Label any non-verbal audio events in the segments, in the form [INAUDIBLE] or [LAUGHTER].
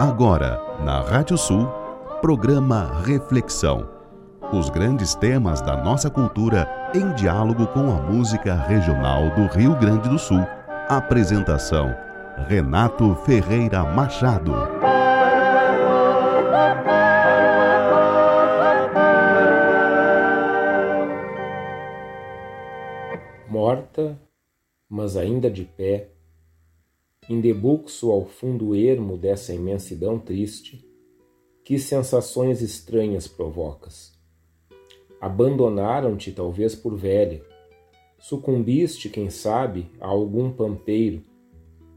Agora, na Rádio Sul, programa Reflexão. Os grandes temas da nossa cultura em diálogo com a música regional do Rio Grande do Sul. Apresentação: Renato Ferreira Machado. Morta, mas ainda de pé, em debuxo ao fundo ermo dessa imensidão triste, que sensações estranhas provocas. Abandonaram-te talvez por velha, sucumbiste, quem sabe, a algum pampeiro.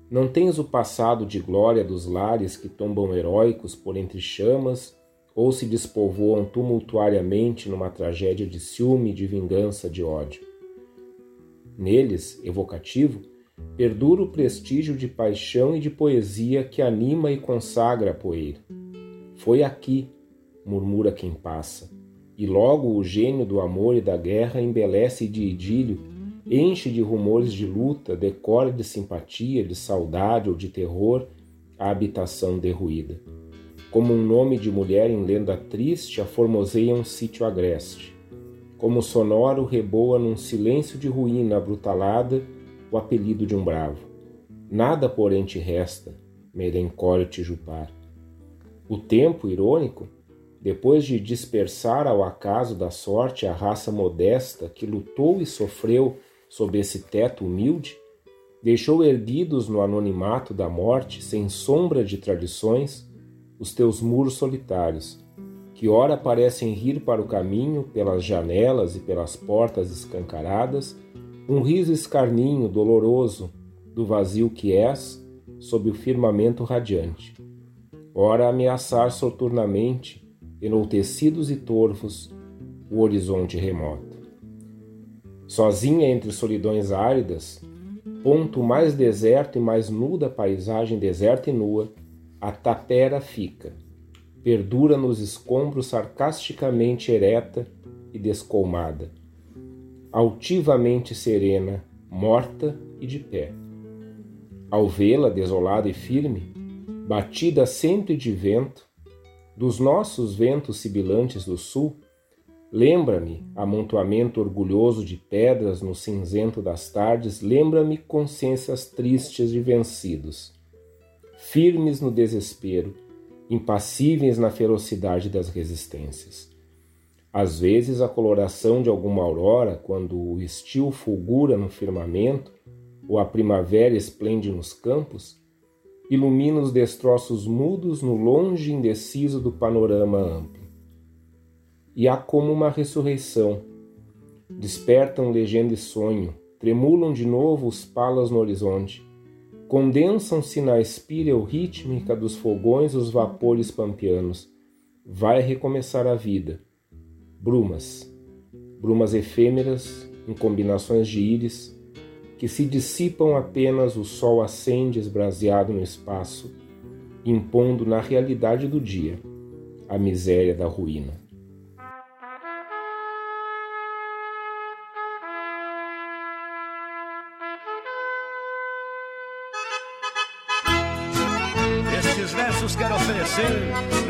Não tens o passado de glória dos lares que tombam heróicos por entre chamas ou se despovoam tumultuariamente numa tragédia de ciúme, de vingança, de ódio. Neles, evocativo, perdura o prestígio de paixão e de poesia que anima e consagra a poeira. Foi aqui, murmura quem passa, e logo o gênio do amor e da guerra embelece de idílio, enche de rumores de luta, decora de simpatia, de saudade ou de terror a habitação derruída. Como um nome de mulher em lenda triste, a formoseia um sítio agreste. Como sonoro reboa num silêncio de ruína abrutalada o apelido de um bravo. Nada, porém, te resta, merencório Tijupar. O tempo, irônico, depois de dispersar ao acaso da sorte a raça modesta que lutou e sofreu sob esse teto humilde, deixou erguidos no anonimato da morte, sem sombra de tradições, os teus muros solitários, que ora parecem rir para o caminho pelas janelas e pelas portas escancaradas, um riso escarninho, doloroso, do vazio que és, sob o firmamento radiante. Ora ameaçar soturnamente, enoltecidos e torvos, o horizonte remoto. Sozinha entre solidões áridas, ponto mais deserto e mais nu da paisagem deserta e nua, a tapera fica, perdura nos escombros sarcasticamente ereta e descolmada altivamente serena, morta e de pé. Ao vê-la desolada e firme, batida sempre de vento, dos nossos ventos sibilantes do sul, lembra-me, amontoamento orgulhoso de pedras no cinzento das tardes, lembra-me consciências tristes de vencidos, firmes no desespero, impassíveis na ferocidade das resistências. Às vezes, a coloração de alguma aurora, quando o estio fulgura no firmamento, ou a primavera esplende nos campos, ilumina os destroços mudos no longe indeciso do panorama amplo. E há como uma ressurreição. Despertam legenda e sonho, tremulam de novo os palas no horizonte, condensam-se na espíril rítmica dos fogões os vapores pampianos. Vai recomeçar a vida brumas, brumas efêmeras em combinações de íris que se dissipam apenas o sol acende esbraseado no espaço, impondo na realidade do dia a miséria da ruína. Estes versos quero oferecer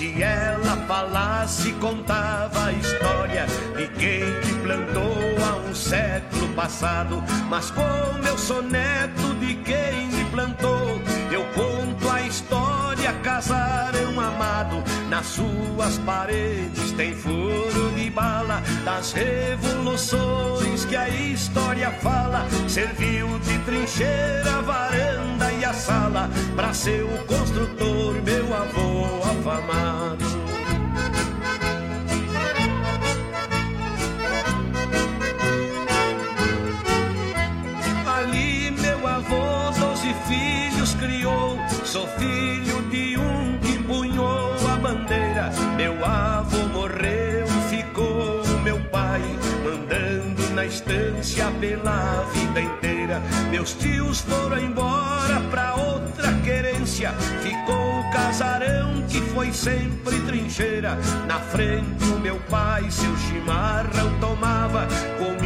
Se ela falasse, contava a história de quem te plantou há um século passado. Mas como eu sou neto de quem me plantou, eu conto casarão amado, nas suas paredes tem furo de bala das revoluções que a história fala. Serviu de trincheira varanda e a sala para seu construtor, meu avô afamado. Ali meu avô doze filhos criou, sou filho de estância pela vida inteira. Meus tios foram embora pra outra querência. Ficou o casarão que foi sempre trincheira. Na frente o meu pai seu chimarrão tomava. Comigo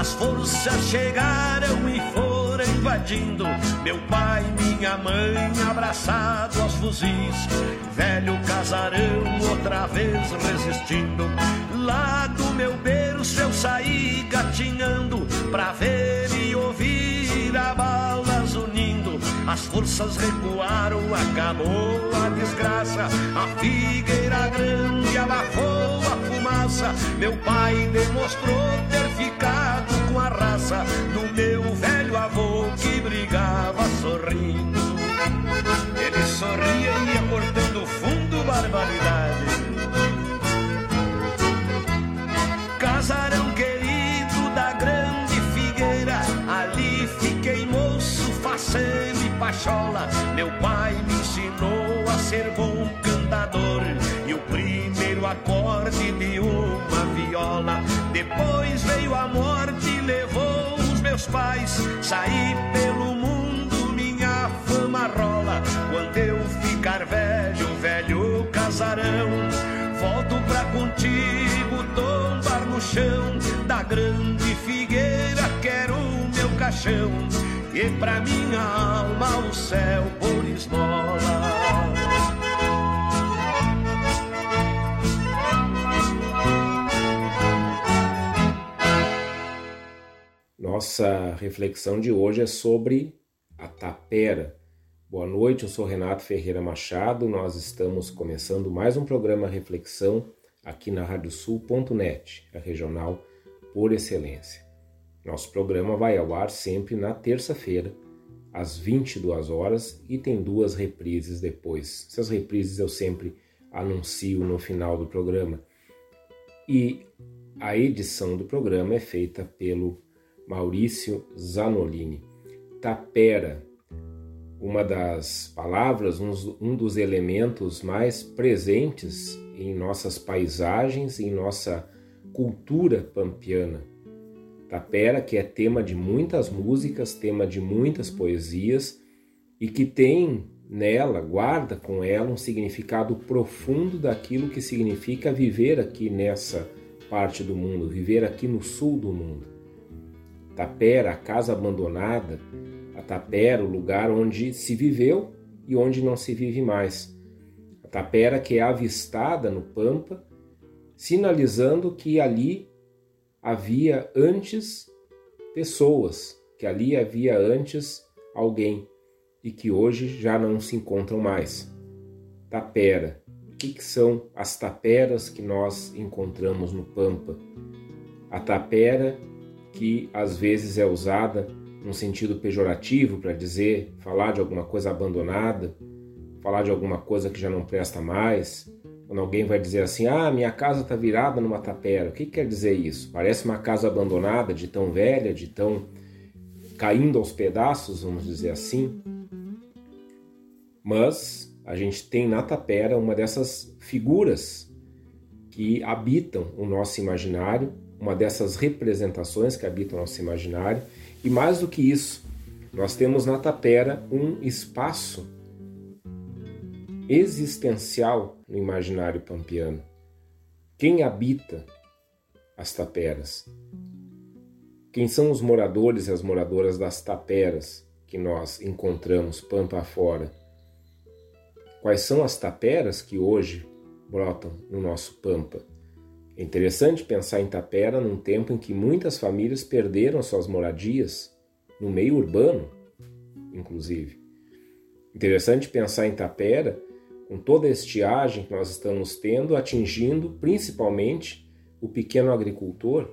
As forças chegaram e foram invadindo. Meu pai, minha mãe, abraçado aos fuzis. Velho casarão, outra vez resistindo. Lá do meu berço eu saí gatinhando pra ver e ouvir a balas unindo. As forças recuaram, acabou a desgraça. A figueira grande abafou Meu pai demonstrou ter ficado com a raça do meu velho avô que brigava sorrindo. Ele sorria e ia cortando fundo barbaridade. Casarão querido da grande figueira, ali fiquei moço, faceiro e pachola. Meu pai me ensinou a ser bom acorde de uma viola. Depois veio a morte levou os meus pais. Saí pelo mundo, minha fama rola. Quando eu ficar velho, velho casarão, volto pra contigo tombar no chão da grande figueira. Quero o meu caixão e pra minha alma o céu por esmola. Nossa reflexão de hoje é sobre a tapera. Boa noite, eu sou Renato Ferreira Machado. Nós estamos começando mais um programa Reflexão aqui na radiosul.net, a regional por excelência. Nosso programa vai ao ar sempre na terça-feira, às 22 horas, e tem duas reprises depois. Essas reprises eu sempre anuncio no final do programa. E a edição do programa é feita pelo Maurício Zanolini. Tapera, uma das palavras, um dos elementos mais presentes em nossas paisagens, em nossa cultura pampiana. Tapera, que é tema de muitas músicas, tema de muitas poesias e que tem nela, guarda com ela um significado profundo daquilo que significa viver aqui nessa parte do mundo, viver aqui no sul do mundo. Tapera, a casa abandonada, a tapera, o lugar onde se viveu e onde não se vive mais. A tapera que é avistada no Pampa, sinalizando que ali havia antes pessoas, que ali havia antes alguém e que hoje já não se encontram mais. Tapera. O que, que são as taperas que nós encontramos no Pampa? A tapera que às vezes é usada num sentido pejorativo para dizer, falar de alguma coisa abandonada, falar de alguma coisa que já não presta mais. Quando alguém vai dizer assim, ah, minha casa está virada numa tapera, o que quer dizer isso? Parece uma casa abandonada, de tão velha, de tão caindo aos pedaços, vamos dizer assim. Mas a gente tem na tapera uma dessas figuras que habitam o nosso imaginário, uma dessas representações que habitam nosso imaginário, e mais do que isso, nós temos na tapera um espaço existencial no imaginário pampiano. Quem habita as taperas? Quem são os moradores e as moradoras das taperas que nós encontramos pampa afora? Quais são as taperas que hoje brotam no nosso pampa? É interessante pensar em Tapera num tempo em que muitas famílias perderam suas moradias, no meio urbano, inclusive. Interessante pensar em Tapera com toda a estiagem que nós estamos tendo, atingindo principalmente o pequeno agricultor.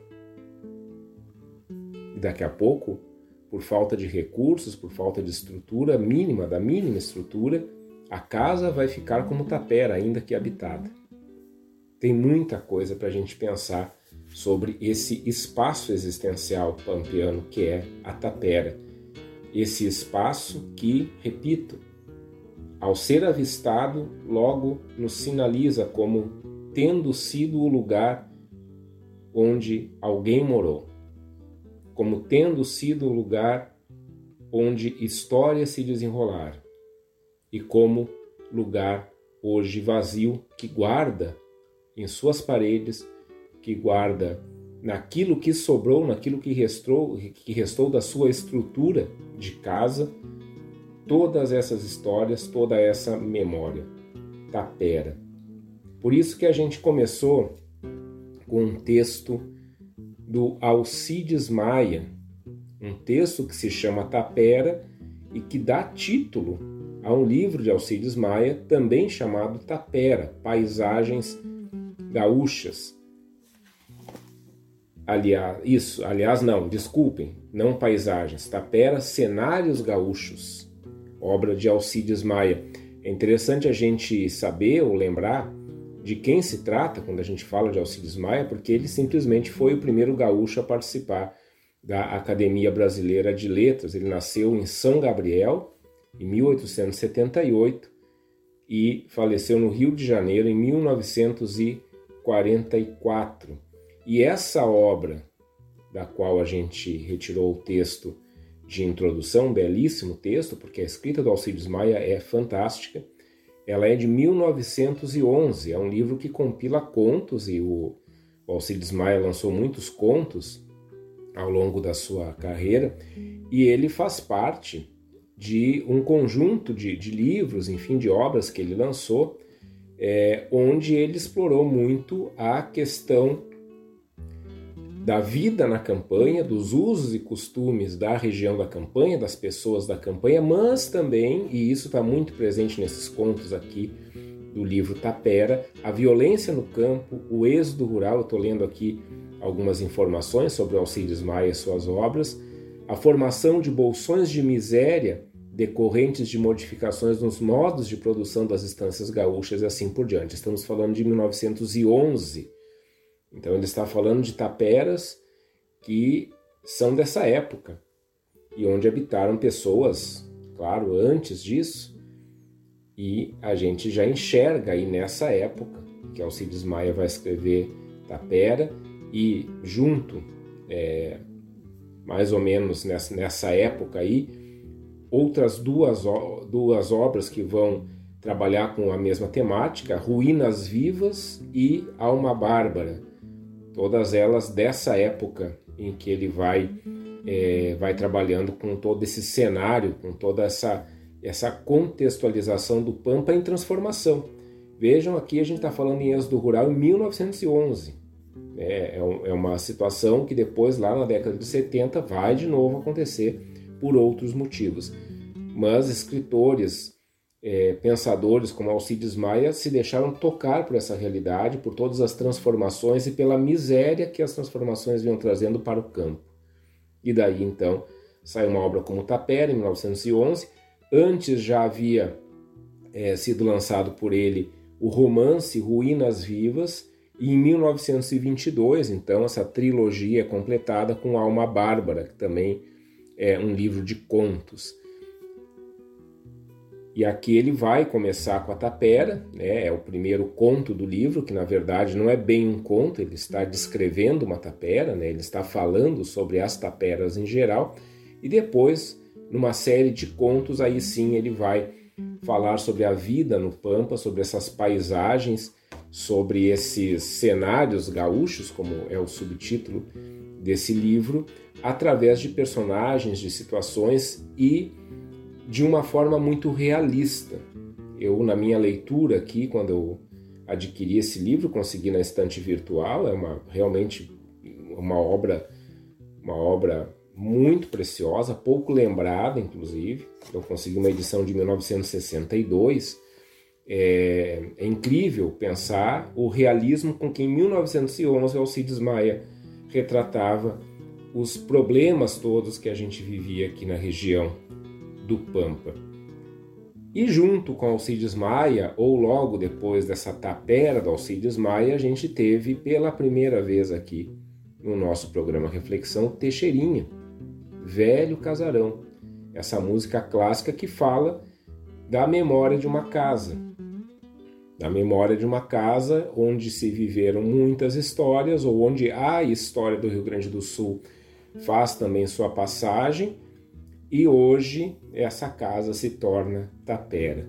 E daqui a pouco, por falta de recursos, por falta de estrutura mínima, da mínima estrutura, A casa vai ficar como tapera, ainda que habitada. Tem muita coisa para a gente pensar sobre esse espaço existencial pampeano que é a tapera. Esse espaço que, repito, ao ser avistado, logo nos sinaliza como tendo sido o lugar onde alguém morou, como tendo sido o lugar onde histórias se desenrolaram e como lugar hoje vazio que guarda em suas paredes, que guarda naquilo que sobrou, naquilo que restou, que restou da sua estrutura de casa, todas essas histórias, toda essa memória. Tapera. Por isso que a gente começou com um texto do Alcides Maia, um texto que se chama Tapera e que dá título a um livro de Alcides Maia, também chamado Tapera, Paisagens Gaúchas. Aliás, isso, aliás, não, desculpem, não paisagens, Tapera, Cenários Gaúchos, obra de Alcides Maia. É interessante a gente saber ou lembrar de quem se trata quando a gente fala de Alcides Maia, porque ele simplesmente foi o primeiro gaúcho a participar da Academia Brasileira de Letras. Ele nasceu em São Gabriel em 1878 e faleceu no Rio de Janeiro em 1944. E essa obra, da qual a gente retirou o texto de introdução, um belíssimo texto, porque a escrita do Alcides Maia é fantástica. Ela é de 1911, é um livro que compila contos e o Alcides Maia lançou muitos contos ao longo da sua carreira e ele faz parte de um conjunto de, de livros, enfim, de obras que ele lançou, é, onde ele explorou muito a questão da vida na campanha, dos usos e costumes da região da campanha, das pessoas da campanha, mas também, e isso está muito presente nesses contos aqui do livro Tapera, a violência no campo, o êxodo rural, eu estou lendo aqui algumas informações sobre Alcides Maia e suas obras, a formação de bolsões de miséria decorrentes de modificações nos modos de produção das estâncias gaúchas e assim por diante. Estamos falando de 1911. Então ele está falando de taperas que são dessa época e onde habitaram pessoas, claro, antes disso. E a gente já enxerga aí nessa época que Alcides Maia vai escrever Tapera e junto, é, mais ou menos nessa, nessa época aí, outras duas, duas obras que vão trabalhar com a mesma temática, Ruínas Vivas e Alma Bárbara, todas elas dessa época em que ele vai, é, vai trabalhando com todo esse cenário, com toda essa, essa contextualização do Pampa em transformação. Vejam aqui, a gente está falando em êxodo rural em 1911. É, é, é uma situação que depois, lá na década de 70, vai de novo acontecer por outros motivos. Mas escritores, é, pensadores como Alcides Maia se deixaram tocar por essa realidade, por todas as transformações e pela miséria que as transformações vinham trazendo para o campo. E daí então sai uma obra como Tapera, em 1911. Antes já havia é, sido lançado por ele o romance Ruínas Vivas, e em 1922, então, essa trilogia é completada com Alma Bárbara, que também é um livro de contos. E aqui ele vai começar com a tapera, né? é o primeiro conto do livro, que na verdade não é bem um conto, ele está descrevendo uma tapera, né? ele está falando sobre as taperas em geral, e depois, numa série de contos, aí sim ele vai falar sobre a vida no Pampa, sobre essas paisagens, sobre esses cenários gaúchos, como é o subtítulo desse livro, através de personagens, de situações e de uma forma muito realista. Eu, na minha leitura aqui, quando eu adquiri esse livro, consegui na estante virtual, é uma realmente uma obra, uma obra muito preciosa, pouco lembrada, inclusive. Eu consegui uma edição de 1962. É, é incrível pensar o realismo com que em 1911 Alcides Maia retratava os problemas todos que a gente vivia aqui na região do Pampa. E junto com Alcides Maia, ou logo depois dessa tapera do Alcides Maia, a gente teve pela primeira vez aqui no nosso programa Reflexão Teixeirinha, Velho Casarão. Essa música clássica que fala da memória de uma casa. Da memória de uma casa onde se viveram muitas histórias, ou onde a história do Rio Grande do Sul faz também sua passagem e hoje essa casa se torna tapera.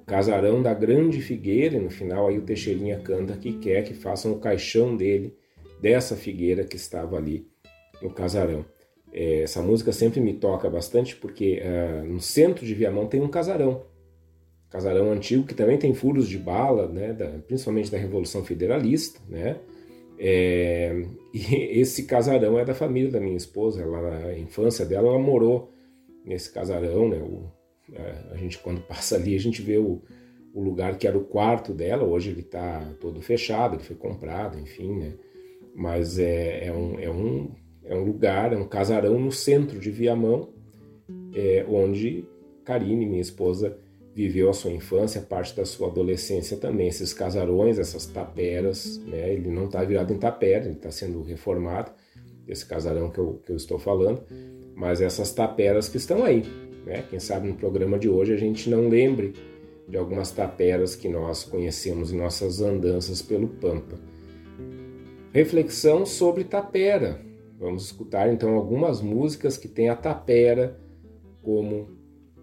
O casarão da grande figueira, no final aí o Teixeirinha canta que quer que façam o caixão dele, dessa figueira que estava ali no casarão. É, essa música sempre me toca bastante porque uh, no centro de Viamão tem um casarão. Casarão antigo que também tem furos de bala, né, da, principalmente da Revolução Federalista, né? É, e [LAUGHS] esse casarão é da família da minha esposa. Ela, na infância dela, ela morou nesse casarão, né? O, a, a, gente quando [LAUGHS] passa ali a gente vê o, o lugar que era o quarto dela. Hoje ele está todo fechado, ele foi comprado, enfim, né? Mas é, é, um, é, um, é um lugar, é um casarão no centro de Viamão, é, onde Karine, minha esposa, viveu a sua infância, parte da sua adolescência também. Esses casarões, essas taperas, né? Ele não está virado em tapera, ele está sendo reformado, esse casarão que eu, que eu estou falando mas essas taperas que estão aí. Né? Quem sabe no programa de hoje a gente não lembre de algumas taperas que nós conhecemos em nossas andanças pelo Pampa. Reflexão sobre tapera. Vamos escutar então algumas músicas que têm a tapera como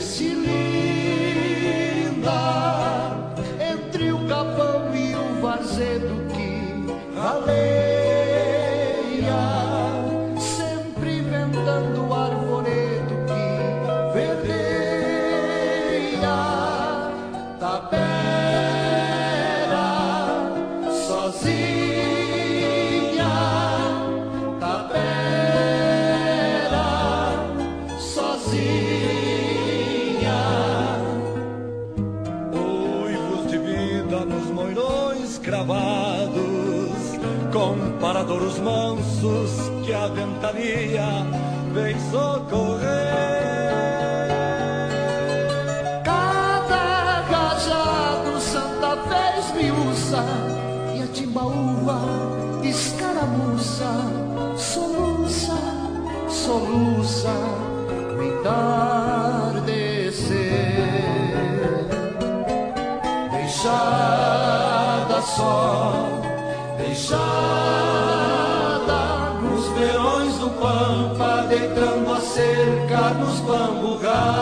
sim. pambugal.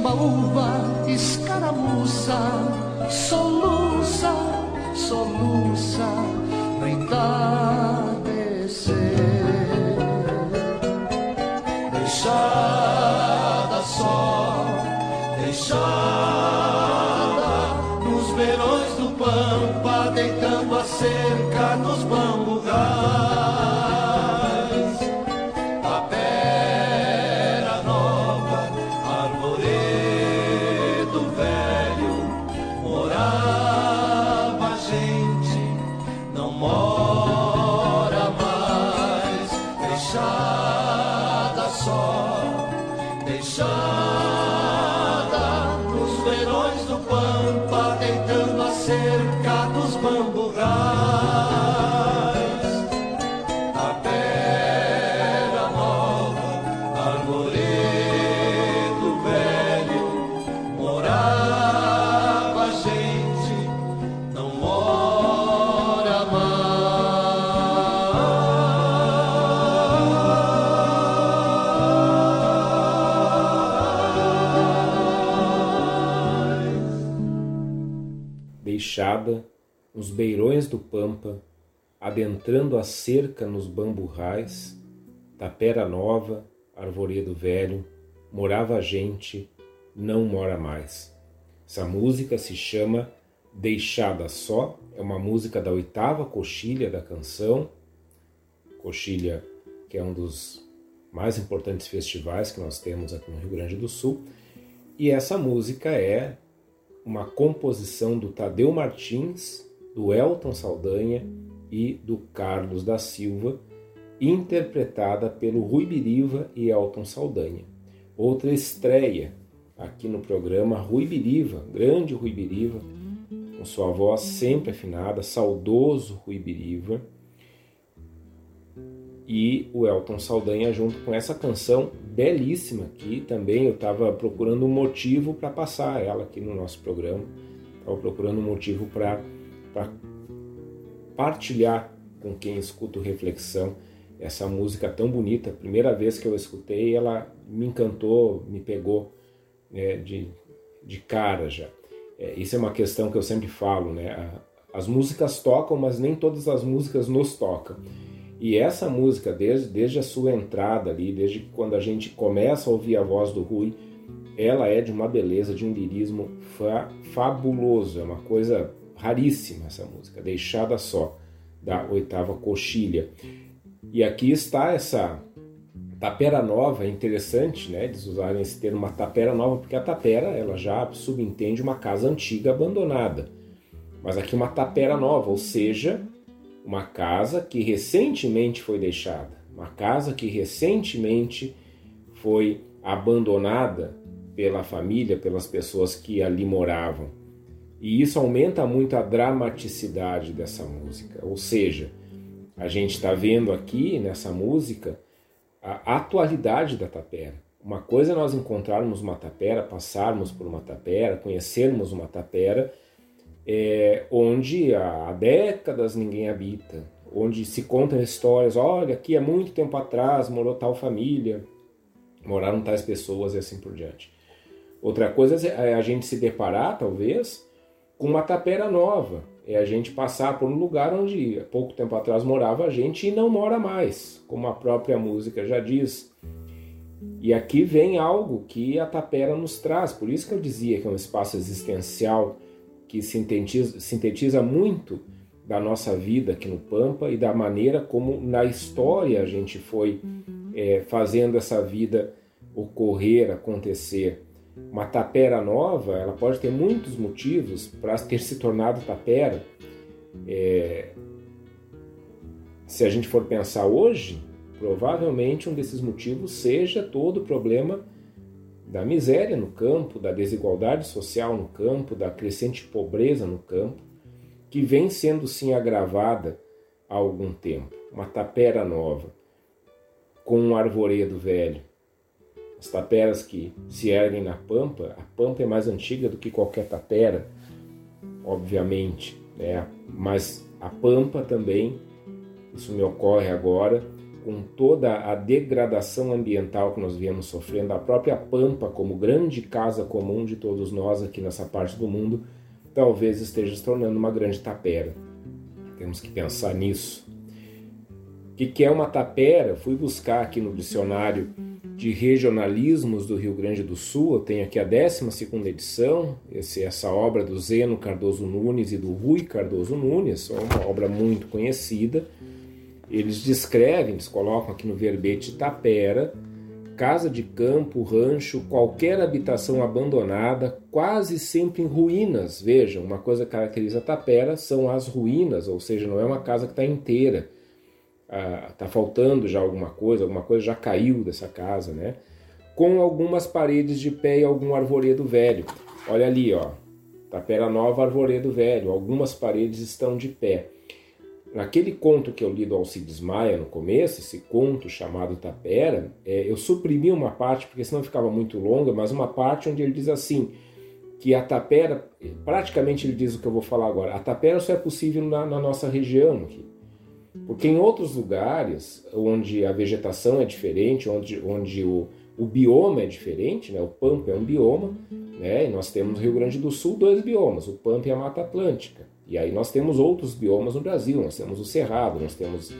Deixada só. Beirões do Pampa, adentrando a cerca nos bamburrais, tapera nova, arvoredo velho, morava gente, não mora mais. Essa música se chama Deixada Só, é uma música da oitava coxilha da canção, coxilha que é um dos mais importantes festivais que nós temos aqui no Rio Grande do Sul, e essa música é uma composição do Tadeu Martins, do Elton Saldanha e do Carlos da Silva, interpretada pelo Rui Biriva e Elton Saldanha. Outra estreia aqui no programa, Rui Biriva, grande Rui Biriva, com sua voz sempre afinada, saudoso Rui Biriva, e o Elton Saldanha junto com essa canção belíssima que também. Eu estava procurando um motivo para passar ela aqui no nosso programa, estava procurando um motivo para partilhar com quem escuta o Reflexão essa música tão bonita. Primeira vez que eu escutei, ela me encantou, me pegou né, de, de cara já. É, isso é uma questão que eu sempre falo, né? As músicas tocam, mas nem todas as músicas nos tocam. E essa música, desde, desde a sua entrada ali, desde quando a gente começa a ouvir a voz do Rui, ela é de uma beleza, de um lirismo fa fabuloso, é uma coisa raríssima essa música, Deixada Só, da oitava coxilha. E aqui está essa tapera nova, é interessante, né, eles usarem esse termo, uma tapera nova, porque a tapera, ela já subentende uma casa antiga abandonada. Mas aqui uma tapera nova, ou seja, uma casa que recentemente foi deixada, uma casa que recentemente foi abandonada pela família, pelas pessoas que ali moravam. E isso aumenta muito a dramaticidade dessa música. Ou seja, a gente está vendo aqui nessa música a atualidade da tapera. Uma coisa é nós encontrarmos uma tapera, passarmos por uma tapera, conhecermos uma tapera, é, onde há décadas ninguém habita, onde se contam histórias, olha, aqui há muito tempo atrás morou tal família, moraram tais pessoas e assim por diante. Outra coisa é a gente se deparar, talvez, com uma tapera nova, é a gente passar por um lugar onde há pouco tempo atrás morava a gente e não mora mais, como a própria música já diz. E aqui vem algo que a tapera nos traz, por isso que eu dizia que é um espaço existencial que sintetiza, sintetiza muito da nossa vida aqui no Pampa e da maneira como na história a gente foi é, fazendo essa vida ocorrer, acontecer. Uma tapera nova, ela pode ter muitos motivos para ter se tornado tapera. É, se a gente for pensar hoje, provavelmente um desses motivos seja todo o problema da miséria no campo, da desigualdade social no campo, da crescente pobreza no campo, que vem sendo sim agravada há algum tempo. Uma tapera nova, com um arvoredo velho. As taperas que se erguem na pampa, a pampa é mais antiga do que qualquer tapera, obviamente, né? mas a pampa também, isso me ocorre agora, com toda a degradação ambiental que nós viemos sofrendo, a própria Pampa, como grande casa comum de todos nós aqui nessa parte do mundo, talvez esteja se tornando uma grande tapera. Temos que pensar nisso. Que, que é uma tapera? Fui buscar aqui no dicionário de regionalismos do Rio Grande do Sul, eu tenho aqui a 12 edição, esse, essa obra do Zeno Cardoso Nunes e do Rui Cardoso Nunes, é uma obra muito conhecida. Eles descrevem, eles colocam aqui no verbete tapera, casa de campo, rancho, qualquer habitação abandonada, quase sempre em ruínas. Vejam, uma coisa que caracteriza a tapera são as ruínas, ou seja, não é uma casa que está inteira está ah, faltando já alguma coisa, alguma coisa já caiu dessa casa, né? Com algumas paredes de pé e algum arvoredo velho. Olha ali, ó, Tapera Nova, Arvoredo Velho. Algumas paredes estão de pé. Naquele conto que eu li do Alcides Maia no começo, esse conto chamado Tapera, é, eu suprimi uma parte porque senão ficava muito longa, mas uma parte onde ele diz assim que a tapera, praticamente ele diz o que eu vou falar agora, a tapera só é possível na, na nossa região aqui. Porque em outros lugares, onde a vegetação é diferente, onde, onde o, o bioma é diferente, né? o Pampa é um bioma, né? e nós temos no Rio Grande do Sul dois biomas, o Pampa e a Mata Atlântica. E aí nós temos outros biomas no Brasil, nós temos o Cerrado, nós temos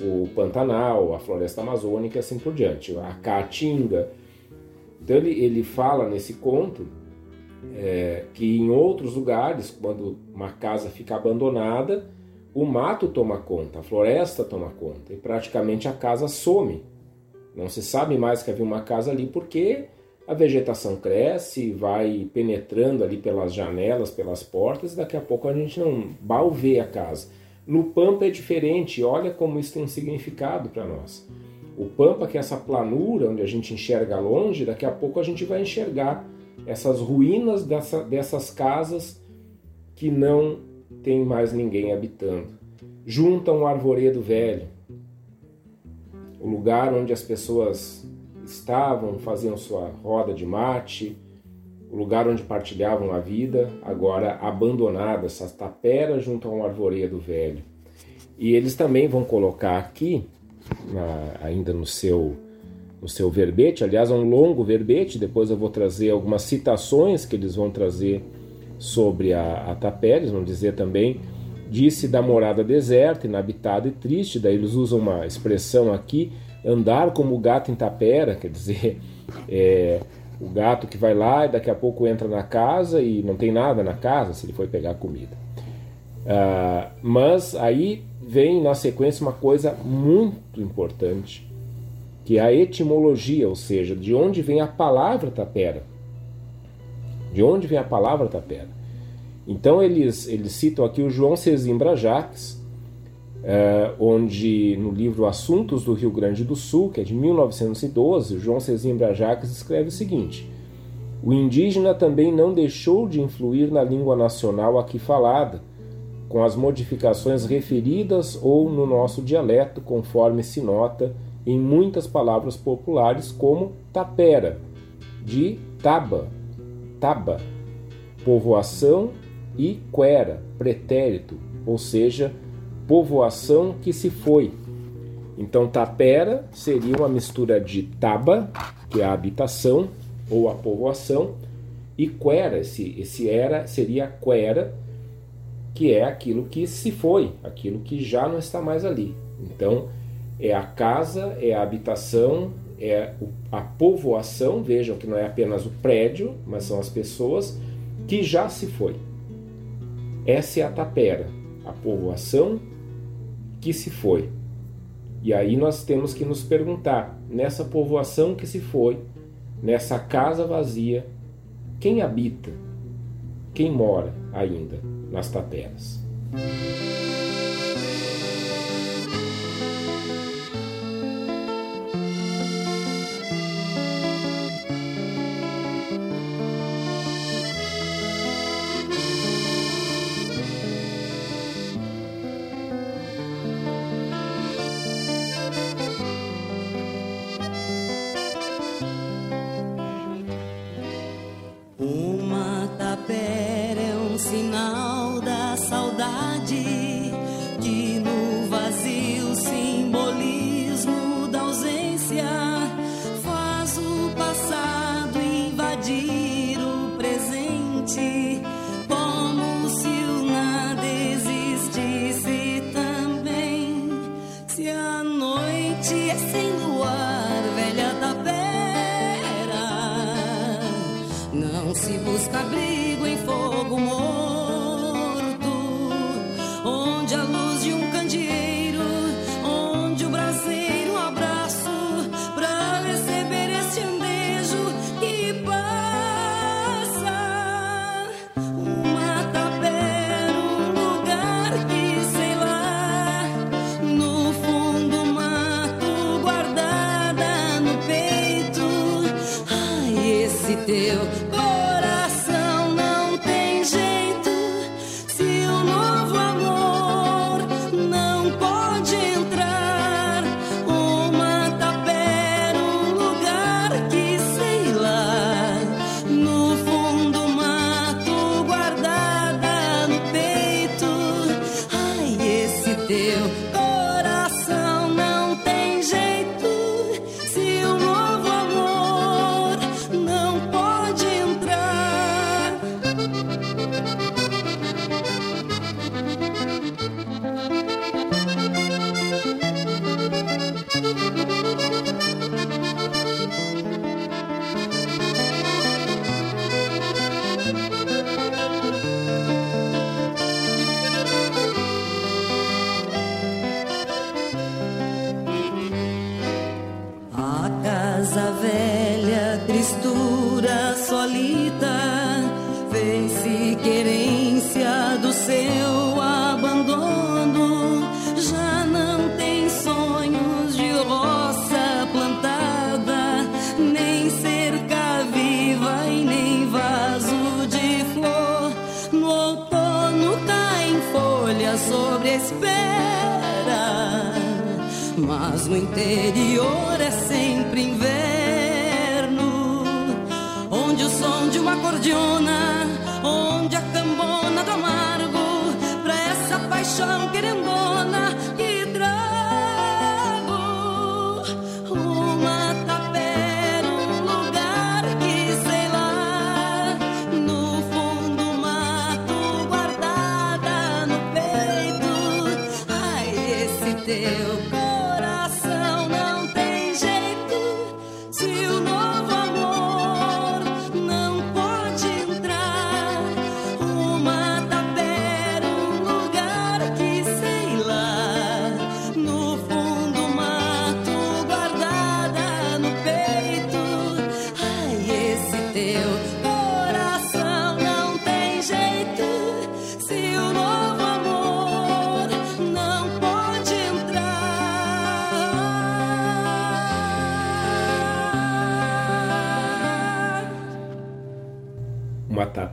o Pantanal, a Floresta Amazônica assim por diante, a Caatinga. Então ele, ele fala nesse conto é, que em outros lugares, quando uma casa fica abandonada, o mato toma conta, a floresta toma conta e praticamente a casa some. Não se sabe mais que havia uma casa ali porque a vegetação cresce, vai penetrando ali pelas janelas, pelas portas, e daqui a pouco a gente não mal vê a casa. No Pampa é diferente, olha como isso tem um significado para nós. O Pampa, que é essa planura onde a gente enxerga longe, daqui a pouco a gente vai enxergar essas ruínas dessa, dessas casas que não tem mais ninguém habitando. Junta um arvoredo velho, o lugar onde as pessoas estavam, faziam sua roda de mate, o lugar onde partilhavam a vida, agora abandonada, essa tapera junto a um arvoredo velho. E eles também vão colocar aqui, na, ainda no seu, no seu verbete, aliás, é um longo verbete, depois eu vou trazer algumas citações que eles vão trazer sobre a, a tapera, eles vão dizer também, disse da morada deserta, inabitada e triste, daí eles usam uma expressão aqui, andar como o gato em tapera, quer dizer, [LAUGHS] é, o gato que vai lá e daqui a pouco entra na casa e não tem nada na casa se ele foi pegar comida. Uh, mas aí vem na sequência uma coisa muito importante, que é a etimologia, ou seja, de onde vem a palavra tapera. De onde vem a palavra tapera? Então eles, eles citam aqui o João Cezimbra Jacques, é, onde no livro Assuntos do Rio Grande do Sul, que é de 1912, o João Cezimbra Jacques escreve o seguinte: O indígena também não deixou de influir na língua nacional aqui falada, com as modificações referidas ou no nosso dialeto, conforme se nota em muitas palavras populares, como tapera, de taba, taba, povoação e quera, pretérito, ou seja, povoação que se foi. Então, tapera seria uma mistura de taba, que é a habitação ou a povoação, e quera, esse, esse era seria quera, que é aquilo que se foi, aquilo que já não está mais ali. Então, é a casa, é a habitação, é a povoação, vejam que não é apenas o prédio, mas são as pessoas que já se foi. Essa é a tapera, a povoação que se foi. E aí nós temos que nos perguntar, nessa povoação que se foi, nessa casa vazia, quem habita? Quem mora ainda nas taperas?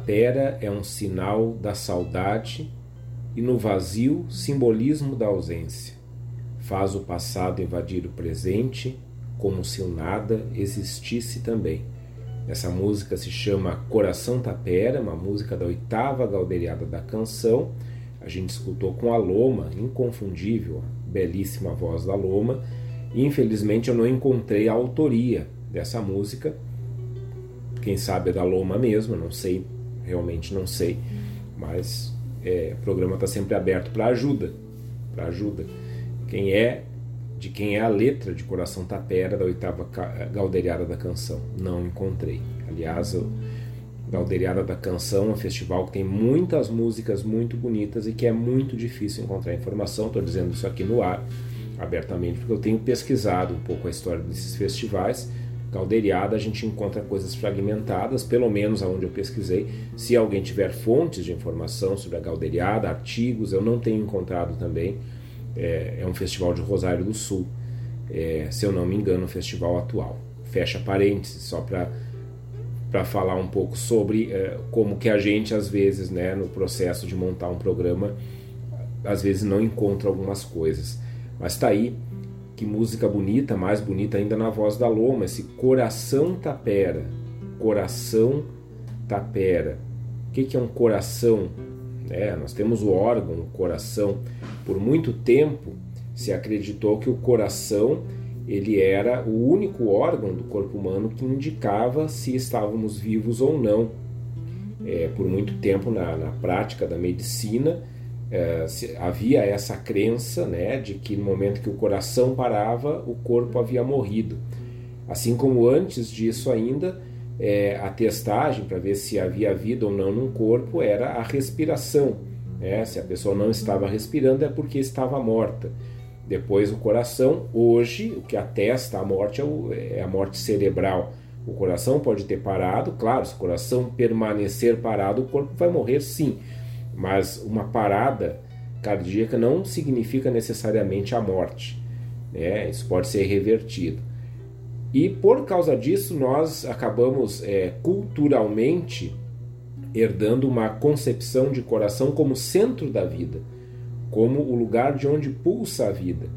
Tapera é um sinal da saudade e no vazio simbolismo da ausência. Faz o passado invadir o presente como se o nada existisse também. Essa música se chama Coração Tapera, uma música da oitava galderiada da canção. A gente escutou com a Loma, inconfundível, belíssima voz da Loma. Infelizmente eu não encontrei a autoria dessa música. Quem sabe é da Loma mesmo, não sei realmente não sei, mas é, o programa está sempre aberto para ajuda, para ajuda. Quem é, de quem é a letra de Coração Tapera da oitava Galderiada da Canção? Não encontrei. Aliás, Galderiada da Canção é um festival que tem muitas músicas muito bonitas e que é muito difícil encontrar informação. Estou dizendo isso aqui no ar, abertamente, porque eu tenho pesquisado um pouco a história desses festivais Calderiada a gente encontra coisas fragmentadas, pelo menos aonde eu pesquisei. Se alguém tiver fontes de informação sobre a Calderiada, artigos, eu não tenho encontrado também. É, é um festival de Rosário do Sul, é, se eu não me engano, o festival atual. Fecha parênteses, só para para falar um pouco sobre é, como que a gente às vezes, né, no processo de montar um programa, às vezes não encontra algumas coisas. Mas está aí que música bonita, mais bonita ainda na voz da Loma, esse coração tapera. Coração tapera. O que, é um coração? É, nós temos o órgão, o coração. Por muito tempo se acreditou que o coração ele era o único órgão do corpo humano que indicava se estávamos vivos ou não. É, por muito tempo na, na prática da medicina é, se, havia essa crença né, de que no momento que o coração parava, o corpo havia morrido. Assim como antes disso ainda, é, a testagem para ver se havia vida ou não num corpo era a respiração. Né? Se a pessoa não estava respirando é porque estava morta. Depois o coração, hoje, o que atesta a morte é, o, é a morte cerebral. O coração pode ter parado, claro, se o coração permanecer parado, o corpo vai morrer sim. Mas uma parada cardíaca não significa necessariamente a morte. Né? Isso pode ser revertido. E por causa disso, nós acabamos é, culturalmente herdando uma concepção de coração como centro da vida, como o lugar de onde pulsa a vida.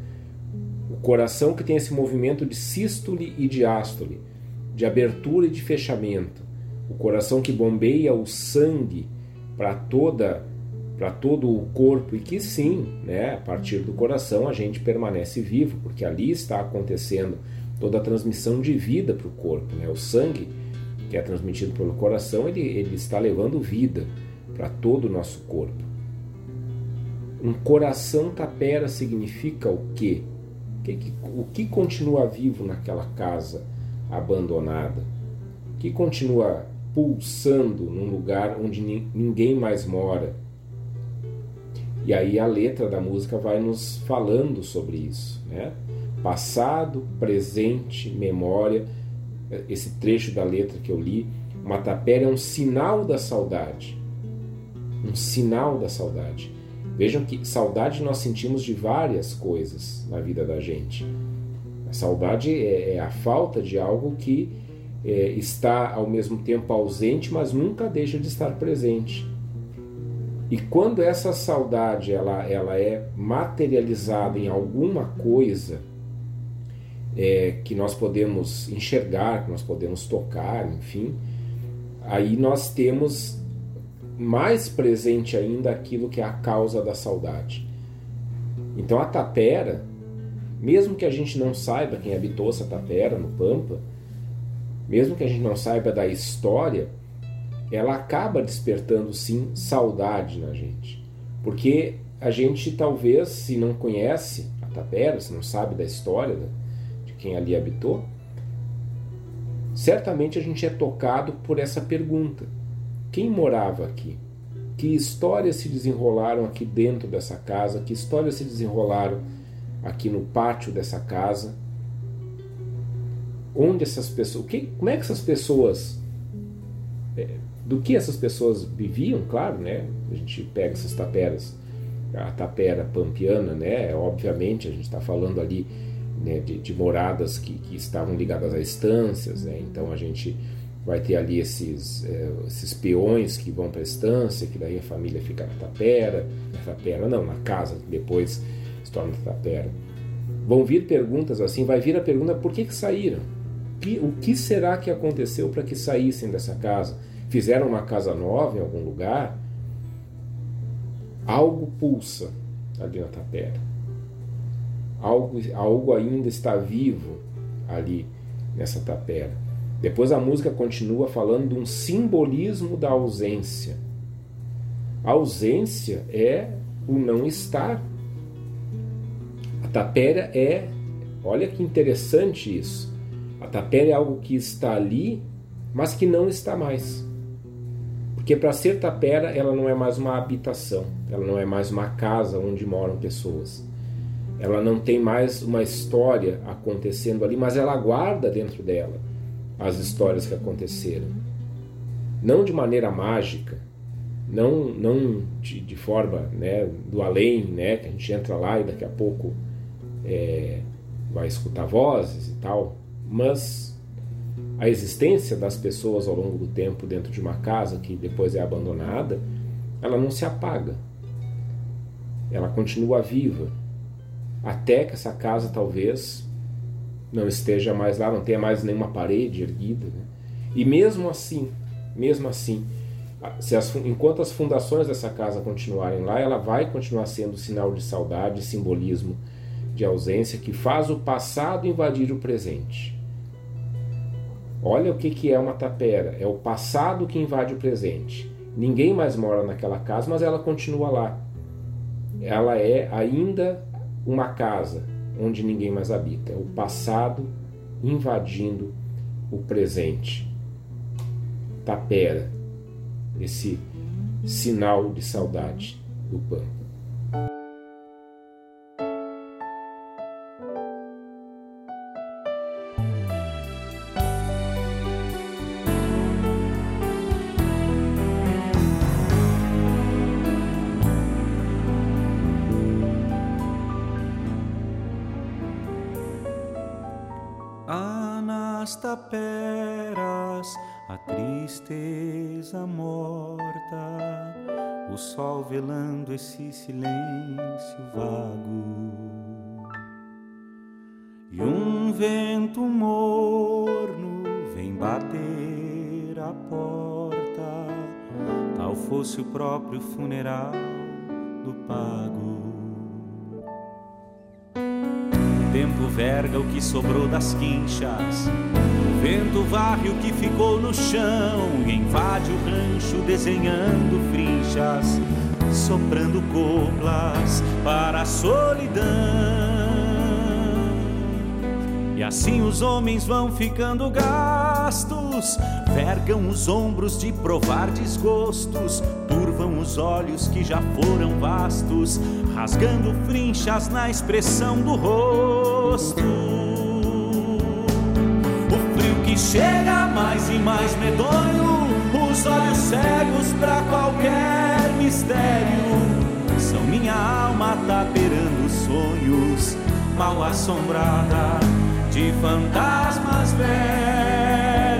O coração que tem esse movimento de sístole e diástole, de abertura e de fechamento. O coração que bombeia o sangue para toda para todo o corpo e que sim, né, a partir do coração a gente permanece vivo, porque ali está acontecendo toda a transmissão de vida para o corpo. Né? O sangue que é transmitido pelo coração, ele, ele está levando vida para todo o nosso corpo. Um coração tapera significa o quê? O que continua vivo naquela casa abandonada? O que continua pulsando num lugar onde ninguém mais mora? E aí a letra da música vai nos falando sobre isso, né? Passado, presente, memória esse trecho da letra que eu li, uma tapera é um sinal da saudade. Um sinal da saudade. Vejam que saudade nós sentimos de várias coisas na vida da gente. A saudade é, é a falta de algo que é, está ao mesmo tempo ausente, mas nunca deixa de estar presente. E quando essa saudade ela, ela é materializada em alguma coisa, é, que nós podemos enxergar, que nós podemos tocar, enfim, aí nós temos mais presente ainda aquilo que é a causa da saudade. Então a tapera, mesmo que a gente não saiba quem habitou essa tapera no Pampa, mesmo que a gente não saiba da história, ela acaba despertando sim saudade na gente. Porque a gente talvez, se não conhece a tapera, se não sabe da história quem ali habitou, certamente a gente é tocado por essa pergunta: quem morava aqui? Que histórias se desenrolaram aqui dentro dessa casa? Que histórias se desenrolaram aqui no pátio dessa casa? Onde essas pessoas. Que, como é que essas pessoas. É, do que essas pessoas viviam, claro, né? A gente pega essas taperas, a tapera pampiana, né? Obviamente, a gente está falando ali né, de, de, moradas que, que, estavam ligadas a estâncias. Né? Então a gente vai ter ali esses, é, esses peões que vão para a estância, que daí a família fica na tapera, na tapera não, na casa, que depois se torna tapera. Vão vir perguntas assim, vai vir a pergunta por que, que saíram? Que, o que será que aconteceu para que saíssem dessa casa? Fizeram uma casa nova em algum lugar? Algo pulsa ali na tapera algo, algo ainda está vivo ali nessa tapera. Depois a música continua falando de um simbolismo da ausência. A ausência é o não estar. A tapera é, olha que interessante isso. A tapera é algo que está ali, mas que não está mais. Porque para ser tapera, ela não é mais uma habitação, ela não é mais uma casa onde moram pessoas ela não tem mais uma história acontecendo ali, mas ela guarda dentro dela as histórias que aconteceram. Não de maneira mágica, não, não de, de forma né, do além, né, que a gente entra lá e daqui a pouco é, vai escutar vozes e tal, mas a existência das pessoas ao longo do tempo dentro de uma casa que depois é abandonada, ela não se apaga. Ela continua viva até que essa casa talvez não esteja mais lá, não tenha mais nenhuma parede erguida. Né? E mesmo assim, mesmo assim, se as, enquanto as fundações dessa casa continuarem lá, ela vai continuar sendo sinal de saudade, simbolismo de ausência que faz o passado invadir o presente. Olha o que, que é uma tapera: é o passado que invade o presente. Ninguém mais mora naquela casa, mas ela continua lá. Ela é ainda uma casa onde ninguém mais habita. É o passado invadindo o presente. Tapera, esse sinal de saudade. do pampa. Sol velando esse silêncio vago. E um vento morno vem bater a porta, tal fosse o próprio funeral do pago. O tempo verga o que sobrou das quinchas vento varre o que ficou no chão e invade o rancho desenhando frinchas, soprando coplas para a solidão. E assim os homens vão ficando gastos, vergam os ombros de provar desgostos, turvam os olhos que já foram vastos, rasgando frinchas na expressão do rosto chega mais e mais medonho, os olhos cegos para qualquer mistério. São minha alma taperando sonhos, mal assombrada de fantasmas velhos.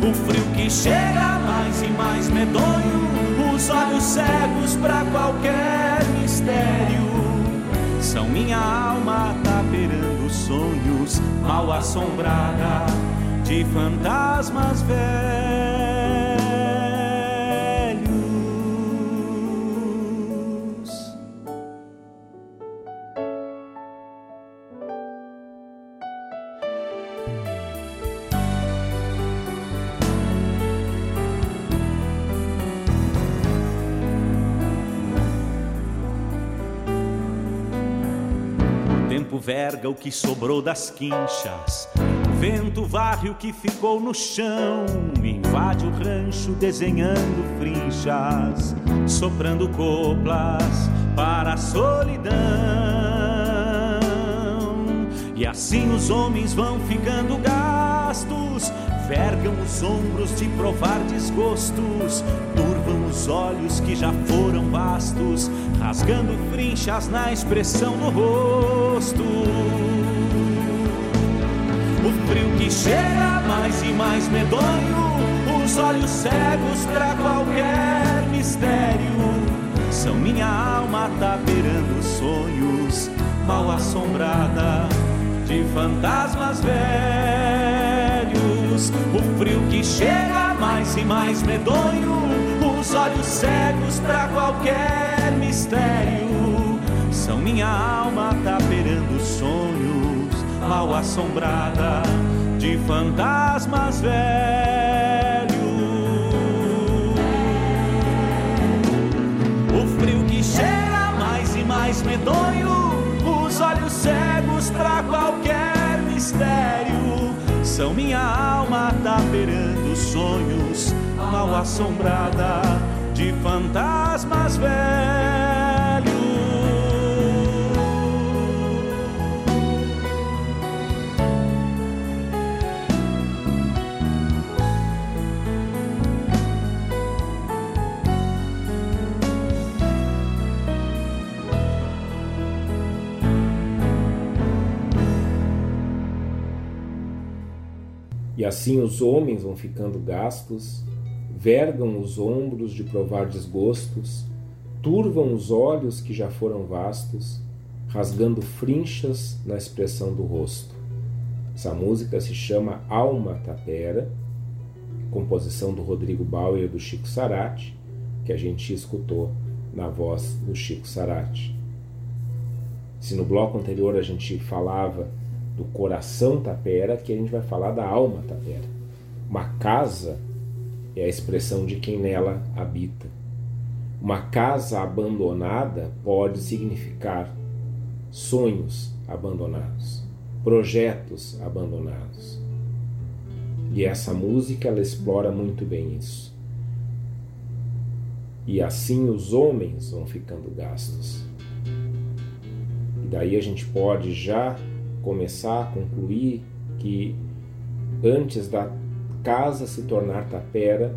O frio que chega mais e mais medonho, os olhos cegos para qualquer mistério. São minha alma taperando sonhos, mal assombrada de fantasmas velhos. O tempo verga o que sobrou das quinchas vento varre o que ficou no chão, invade o rancho desenhando frinchas, soprando coplas para a solidão. E assim os homens vão ficando gastos, vergam os ombros de provar desgostos, turvam os olhos que já foram vastos, rasgando frinchas na expressão do rosto frio que chega mais e mais medonho, os olhos cegos para qualquer mistério. São minha alma taperando sonhos, mal assombrada de fantasmas velhos. O frio que chega mais e mais medonho, os olhos cegos para qualquer mistério. São minha alma taperando sonhos mal assombrada de fantasmas velhos. O frio que cheira mais e mais medonho, os olhos cegos para qualquer mistério. São minha alma taperando sonhos, mal assombrada de fantasmas velhos. E assim os homens vão ficando gastos, vergam os ombros de provar desgostos, turvam os olhos que já foram vastos, rasgando frinchas na expressão do rosto. Essa música se chama Alma Tapera, composição do Rodrigo Bauer e do Chico Sarati, que a gente escutou na voz do Chico Sarati. Se no bloco anterior a gente falava do coração tapera, que a gente vai falar da alma tapera. Uma casa é a expressão de quem nela habita. Uma casa abandonada pode significar sonhos abandonados, projetos abandonados. E essa música ela explora muito bem isso. e assim os homens vão ficando gastos. E daí a gente pode já começar a concluir que antes da casa se tornar tapera,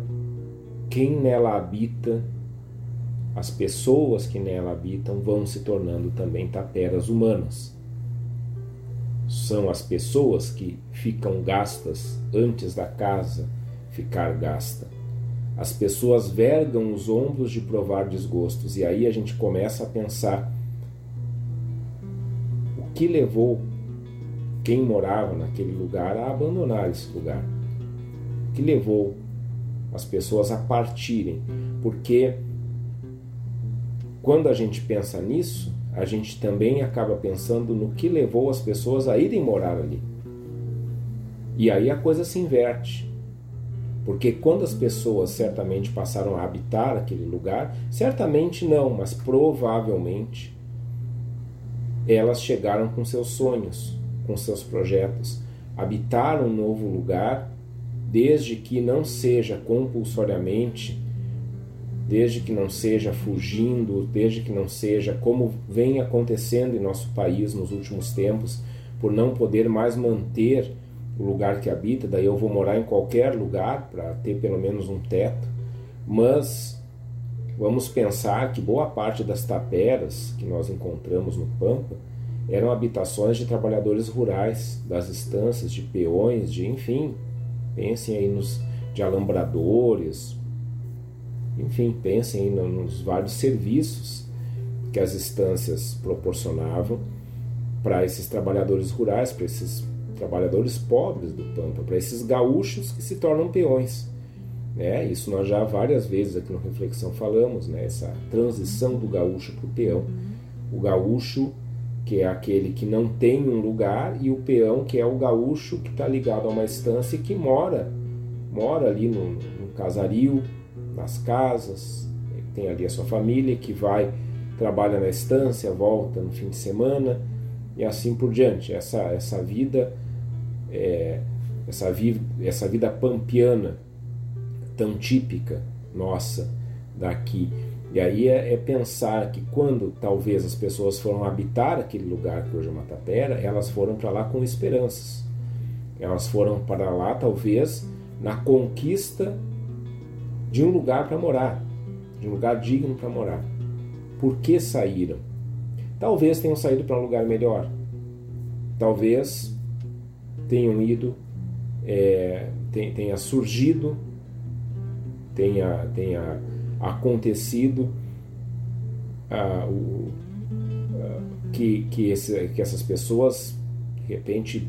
quem nela habita, as pessoas que nela habitam vão se tornando também taperas humanas. São as pessoas que ficam gastas antes da casa ficar gasta. As pessoas vergam os ombros de provar desgostos, e aí a gente começa a pensar o que levou quem morava naquele lugar a abandonar esse lugar. Que levou as pessoas a partirem? Porque quando a gente pensa nisso, a gente também acaba pensando no que levou as pessoas a irem morar ali. E aí a coisa se inverte. Porque quando as pessoas certamente passaram a habitar aquele lugar, certamente não, mas provavelmente elas chegaram com seus sonhos, com seus projetos, habitar um novo lugar, desde que não seja compulsoriamente, desde que não seja fugindo, desde que não seja como vem acontecendo em nosso país nos últimos tempos, por não poder mais manter o lugar que habita, daí eu vou morar em qualquer lugar para ter pelo menos um teto, mas vamos pensar que boa parte das taperas que nós encontramos no Pampa eram habitações de trabalhadores rurais, das estâncias, de peões, de enfim, pensem aí nos de alambradores, enfim, pensem aí nos vários serviços que as estâncias proporcionavam para esses trabalhadores rurais, para esses trabalhadores pobres do Pampa, para esses gaúchos que se tornam peões. Né? Isso nós já várias vezes aqui no Reflexão falamos, né? essa transição do gaúcho para o peão. O gaúcho que é aquele que não tem um lugar, e o peão, que é o gaúcho que está ligado a uma estância e que mora, mora ali no, no casario, nas casas, tem ali a sua família, que vai, trabalha na estância, volta no fim de semana, e assim por diante. Essa, essa vida é, essa, vi, essa vida pampiana tão típica nossa daqui. E aí é, é, pensar que quando talvez as pessoas foram habitar aquele lugar que hoje é uma tapera, elas foram para lá com esperanças. Elas foram para lá talvez na conquista de um lugar para morar, de um lugar digno para morar. Por que saíram? Talvez tenham saído para um lugar melhor. Talvez tenham ido, é, tenha surgido, tenha, tenha acontecido ah, o, ah, que, que, esse, que essas pessoas de repente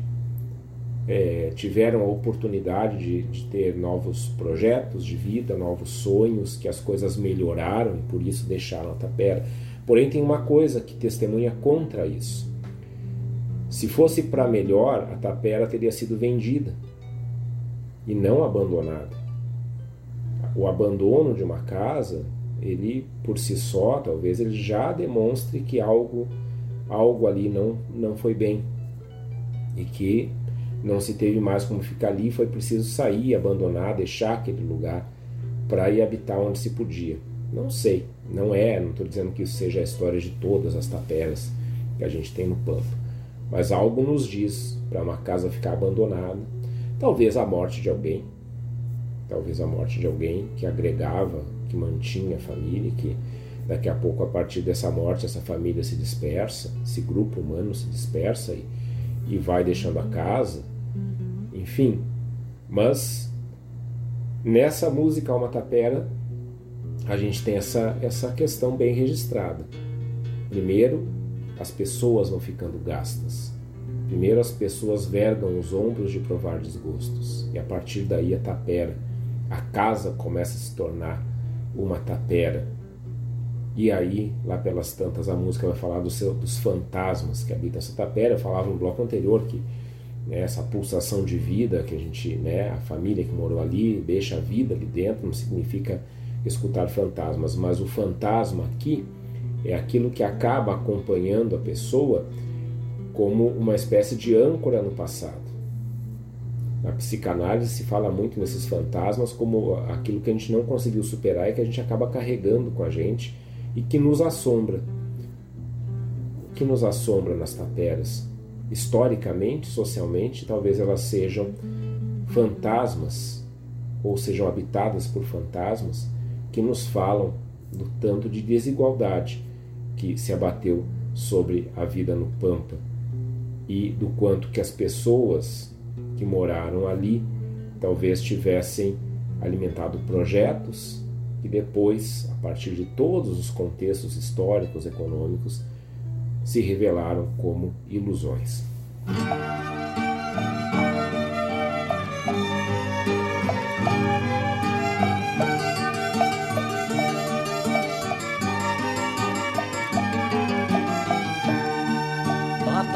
é, tiveram a oportunidade de, de, ter novos projetos de vida, novos sonhos, que as coisas melhoraram e por isso deixaram a tapera. Porém, tem uma coisa que testemunha contra isso. Se fosse para melhor, a tapera teria sido vendida e não abandonada. O abandono de uma casa, ele por si só, talvez ele já demonstre que algo algo ali não não foi bem e que não se teve mais como ficar ali, foi preciso sair, abandonar, deixar aquele lugar para ir habitar onde se podia. Não sei, não é, não estou dizendo que isso seja a história de todas as taperas que a gente tem no Pampa mas algo nos diz para uma casa ficar abandonada, talvez a morte de alguém, talvez a morte de alguém que agregava, que mantinha a família, que daqui a pouco a partir dessa morte essa família se dispersa, esse grupo humano se dispersa e, e vai deixando a casa, enfim. Mas nessa música Alma Tapera a gente tem essa, essa questão bem registrada. Primeiro, as pessoas vão ficando gastas. Primeiro as pessoas vergam os ombros de provar desgostos, e a partir daí a tapera. A casa começa a se tornar uma tapera. E aí, lá pelas tantas, a música vai falar do seu, dos fantasmas que habitam essa tapera. Eu falava no bloco anterior que né, essa pulsação de vida que a gente, né, a família que morou ali, deixa a vida ali dentro, não significa escutar fantasmas, mas o fantasma aqui é aquilo que acaba acompanhando a pessoa como uma espécie de âncora no passado. Na psicanálise se fala muito nesses fantasmas como aquilo que a gente não conseguiu superar e que a gente acaba carregando com a gente e que nos assombra. O que nos assombra nas taperas? Historicamente, socialmente, talvez elas sejam fantasmas ou sejam habitadas por fantasmas que nos falam do tanto de desigualdade que se abateu sobre a vida no Pampa e do quanto que as pessoas que moraram ali talvez tivessem alimentado projetos que depois, a partir de todos os contextos históricos, econômicos, se revelaram como ilusões.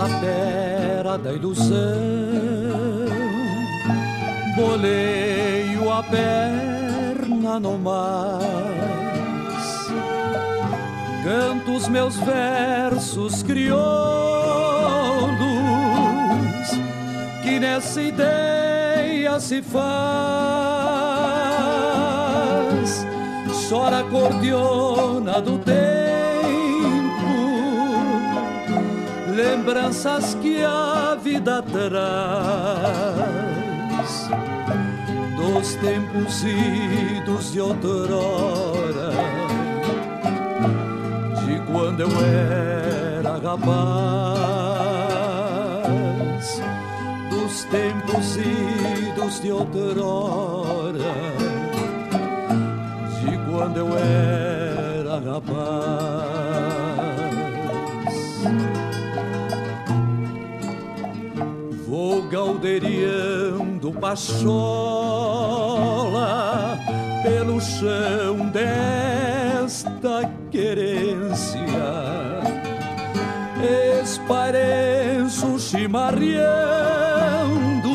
tapera da ilusão, boleio a perna no mais, canto os meus versos crioulos, que nessa ideia se faz, chora a cordiona do tempo lembranças que a vida traz dos tempos idos de outrora, de quando eu era rapaz, dos tempos idos de outrora, de quando eu era rapaz. galderiando pachola pelo chão desta querência. Esparenço chimarreando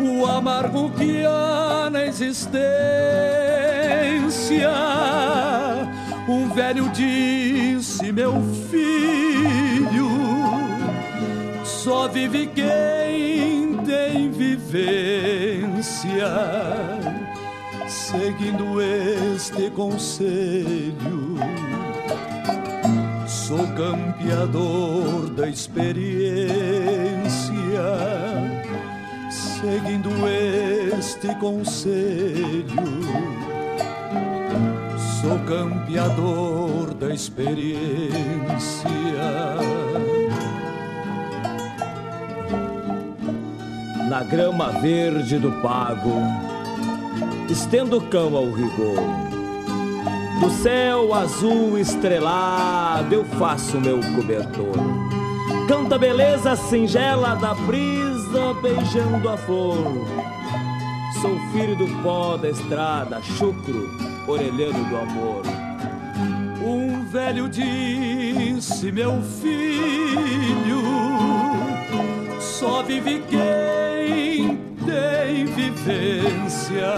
o amargo que há na existência. Um velho disse, meu filho só vive quem vivência. Seguindo este conselho, sou campeador da experiência. Seguindo este conselho, sou campeador da experiência. Na grama verde do pago, estendo cão ao rigor. Do céu azul estrelado eu faço meu cobertor. Canta a beleza singela da brisa beijando a flor. Sou filho do pó da estrada, chucro, orelhano do amor. Um velho disse, meu filho, só vive quem tem vivência,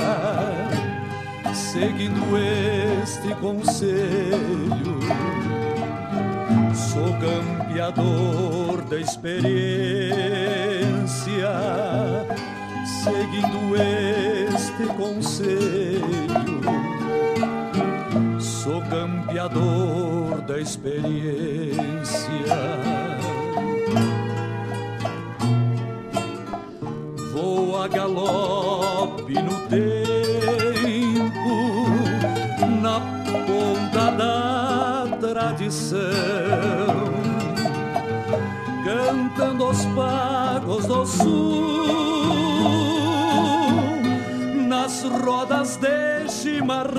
seguindo este conselho. Sou campeador da experiência, seguindo este conselho. Sou campeador da experiência. A galope no tempo, na ponta da tradição, cantando os pagos do sul, nas rodas de chimarrão,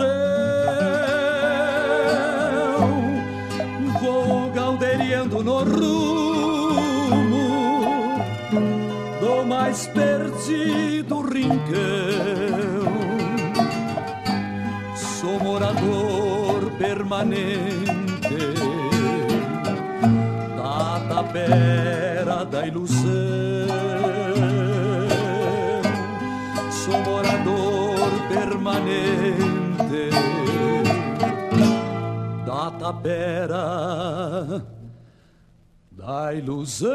vou galderiando no rumo mais perdido rincão. Sou morador permanente da tapera da ilusão. Sou morador permanente da tapera da ilusão.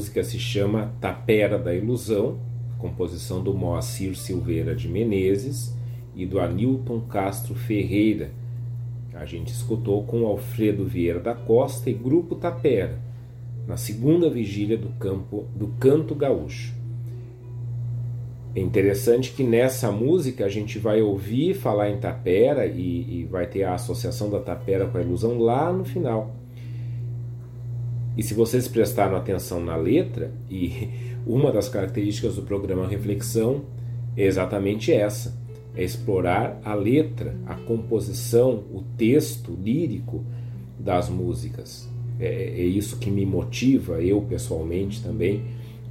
Música se chama Tapera da Ilusão, composição do Moacir Silveira de Menezes e do Anilton Castro Ferreira. A gente escutou com Alfredo Vieira da Costa e Grupo Tapera, na segunda vigília do, campo, do Canto Gaúcho. É interessante que nessa música a gente vai ouvir falar em tapera e, e, vai ter a associação da tapera com a ilusão lá no final. E se vocês prestaram atenção na letra, e uma das características do programa Reflexão é exatamente essa: é explorar a letra, a composição, o texto lírico das músicas. É, é isso que me motiva, eu pessoalmente também,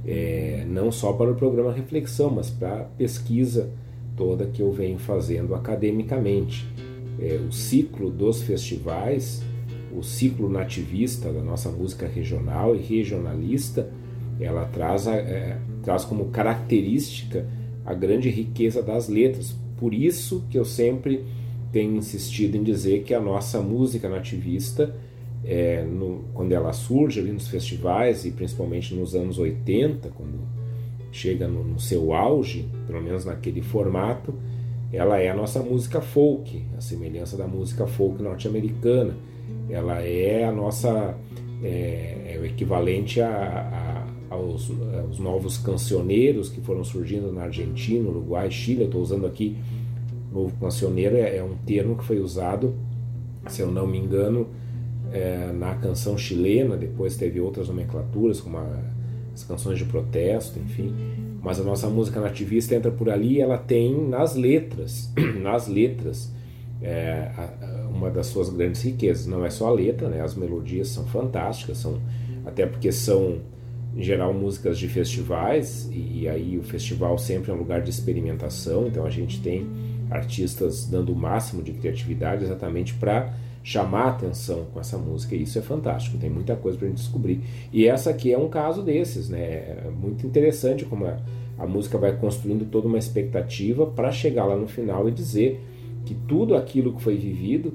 é, não só para o programa Reflexão, mas para a pesquisa toda que eu venho fazendo academicamente. É, o ciclo dos festivais o ciclo nativista da nossa música regional e regionalista, ela traz, a, é, traz como característica a grande riqueza das letras. Por isso que eu sempre tenho insistido em dizer que a nossa música nativista, é, no, quando ela surge ali nos festivais e principalmente nos anos 80, quando chega no, no seu auge, pelo menos naquele formato, ela é a nossa música folk, a semelhança da música folk norte-americana ela é a nossa é, é o equivalente a, a, aos, aos, novos cancioneiros que foram surgindo na Argentina, Uruguai, Chile. Eu estou usando aqui novo cancioneiro é, é, um termo que foi usado, se eu não me engano, é, na canção chilena. Depois teve outras nomenclaturas como a, as canções de protesto, enfim. Mas a nossa música nativista entra por ali. Ela tem nas letras, [CLEARS THROAT] nas letras é, uma das suas grandes riquezas. Não é só a letra, né? as melodias são fantásticas, são até porque são em geral músicas de festivais e, aí o festival sempre é um lugar de experimentação, então a gente tem artistas dando o máximo de criatividade exatamente para chamar atenção com essa música e isso é fantástico, tem muita coisa para gente descobrir. E essa aqui é um caso desses, né? É muito interessante como a, a música vai construindo toda uma expectativa para chegar lá no final e dizer que tudo aquilo que foi vivido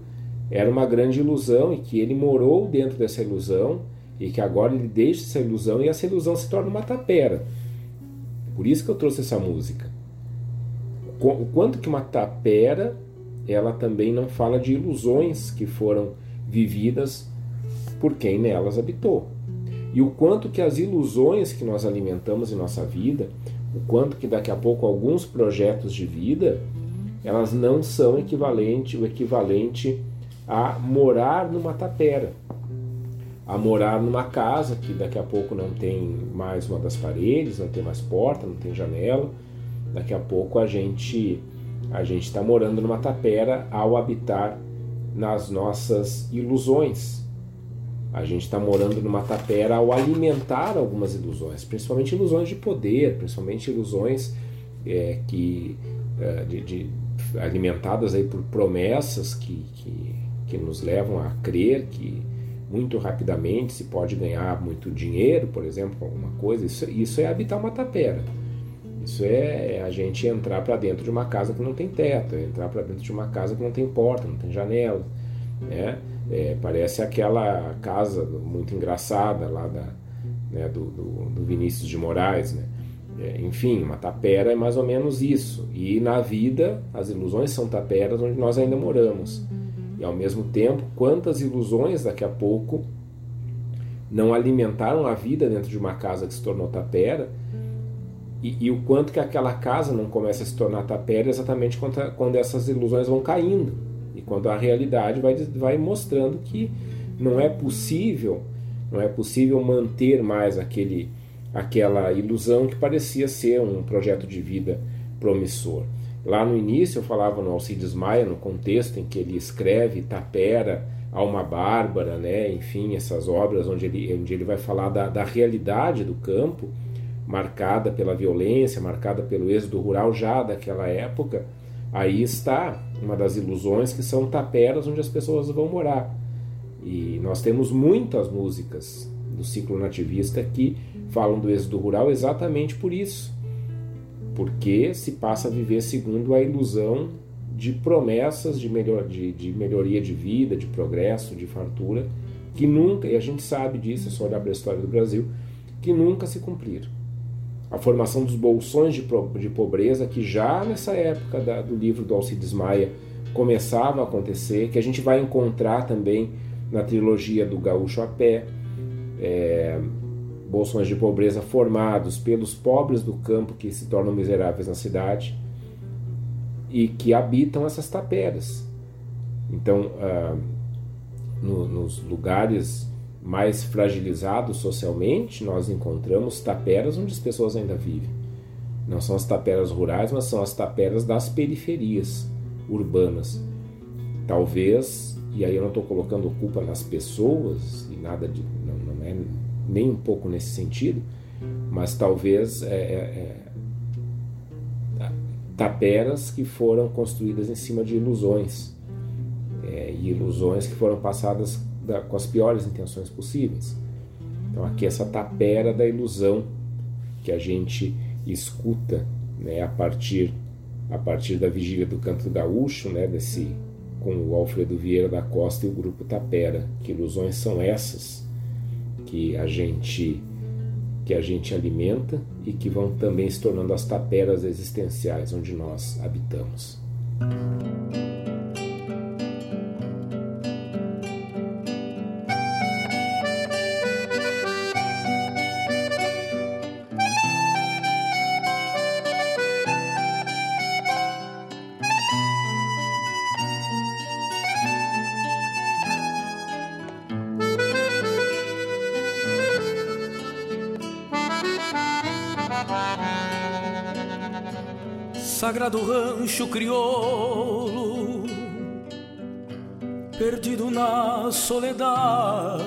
era uma grande ilusão e que ele morou dentro dessa ilusão e que agora ele deixa essa ilusão e essa ilusão se torna uma tapera. Por isso que eu trouxe essa música. O quanto que uma tapera ela também não fala de ilusões que foram vividas por quem nelas habitou. E o quanto que as ilusões que nós alimentamos em nossa vida, o quanto que daqui a pouco alguns projetos de vida elas não são equivalente, o equivalente a morar numa tapera, a morar numa casa que daqui a pouco não tem mais uma das paredes, não tem mais porta, não tem janela. Daqui a pouco a gente a gente está morando numa tapera ao habitar nas nossas ilusões. A gente está morando numa tapera ao alimentar algumas ilusões, principalmente ilusões de poder, principalmente ilusões é, que é, de, de alimentadas aí por promessas que, que, que nos levam a crer que muito rapidamente se pode ganhar muito dinheiro, por exemplo, com alguma coisa. Isso, isso é habitar uma tapera. Isso é a gente entrar para dentro de uma casa que não tem teto, é entrar para dentro de uma casa que não tem porta, não tem janela. Né? É, parece aquela casa muito engraçada lá da, né, do, do, do Vinícius de Moraes, né? É, enfim, uma tapera é mais ou menos isso. E na vida, as ilusões são taperas onde nós ainda moramos. E ao mesmo tempo, quantas ilusões daqui a pouco não alimentaram a vida dentro de uma casa que se tornou tapera, e, e o quanto que aquela casa não começa a se tornar tapera exatamente quando, quando essas ilusões vão caindo. E quando a realidade vai, vai mostrando que não é possível, não é possível manter mais aquele aquela ilusão que parecia ser um projeto de vida promissor. Lá no início eu falava no Alcides Maia, no contexto em que ele escreve Tapera, Alma Bárbara, né? enfim, essas obras onde ele, onde ele vai falar da, da realidade do campo, marcada pela violência, marcada pelo êxodo rural já daquela época, aí está uma das ilusões que são taperas onde as pessoas vão morar. E nós temos muitas músicas do ciclo nativista que falam do êxodo rural exatamente por isso. Porque se passa a viver segundo a ilusão de promessas de, melhor, de, de melhoria de vida, de progresso, de fartura, que nunca, e a gente sabe disso, é só olhar para a história do Brasil, que nunca se cumpriram. A formação dos bolsões de, de pobreza, que já nessa época da, do livro do Alcides Maia começava a acontecer, que a gente vai encontrar também na trilogia do Gaúcho a Pé, é, bolsões de pobreza formados pelos pobres do campo que se tornam miseráveis na cidade e que habitam essas taperas. Então, ah, no, nos lugares mais fragilizados socialmente, nós encontramos taperas onde as pessoas ainda vivem. Não são as taperas rurais, mas são as taperas das periferias urbanas. Talvez, e aí eu não estou colocando culpa nas pessoas e nada de. Não, não é nem um pouco nesse sentido, mas talvez é, é, é, taperas que foram construídas em cima de ilusões. É, e ilusões que foram passadas da, com as piores intenções possíveis. Então aqui essa tapera da ilusão que a gente escuta né, a partir a partir da vigília do canto gaúcho, né, desse com o Alfredo Vieira da Costa e o grupo Tapera. Que ilusões são essas que a gente que a gente alimenta e que vão também se tornando as taperas existenciais onde nós habitamos. Sagrado rancho crioulo, perdido na soledade,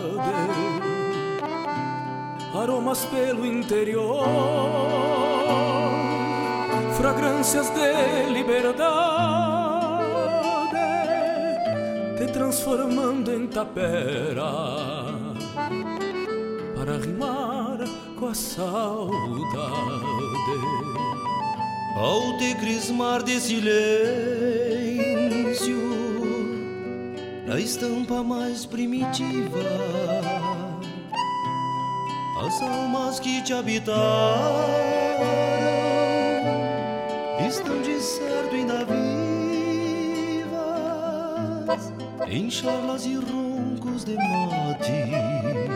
aromas pelo interior, fragrâncias de liberdade, te transformando em tapera para rimar com a saudade. Ao te crismar de silêncio, na estampa mais primitiva, as almas que te habitaram estão de certo ainda vivas, em charlas e roncos de mate,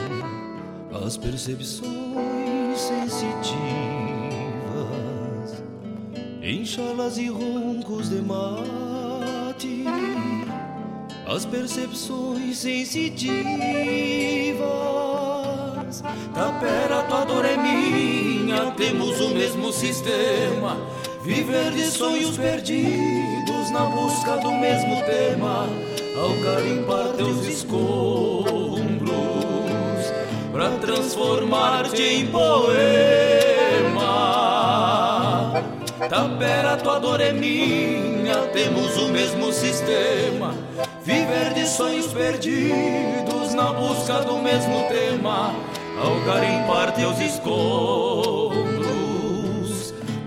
as percepções sensitivas em e roncos de mate, as percepções sensitivas. Tapera, tua dor é minha, temos o mesmo sistema. Viver de sonhos perdidos na busca do mesmo tema, ao carimpar teus escombros, para transformar-te em poema. Tapera, tua dor é minha, temos o mesmo sistema. Viver de sonhos perdidos na busca do mesmo tema. Ao garimpar teus escombros,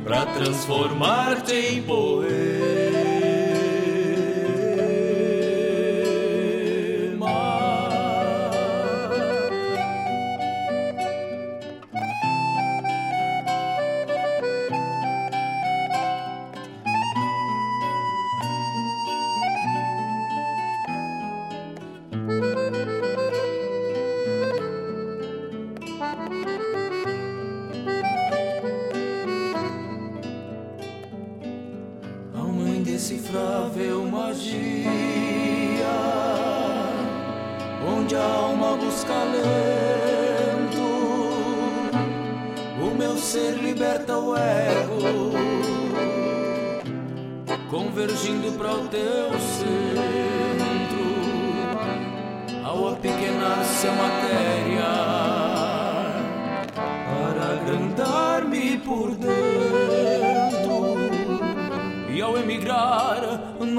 pra transformar-te em poema.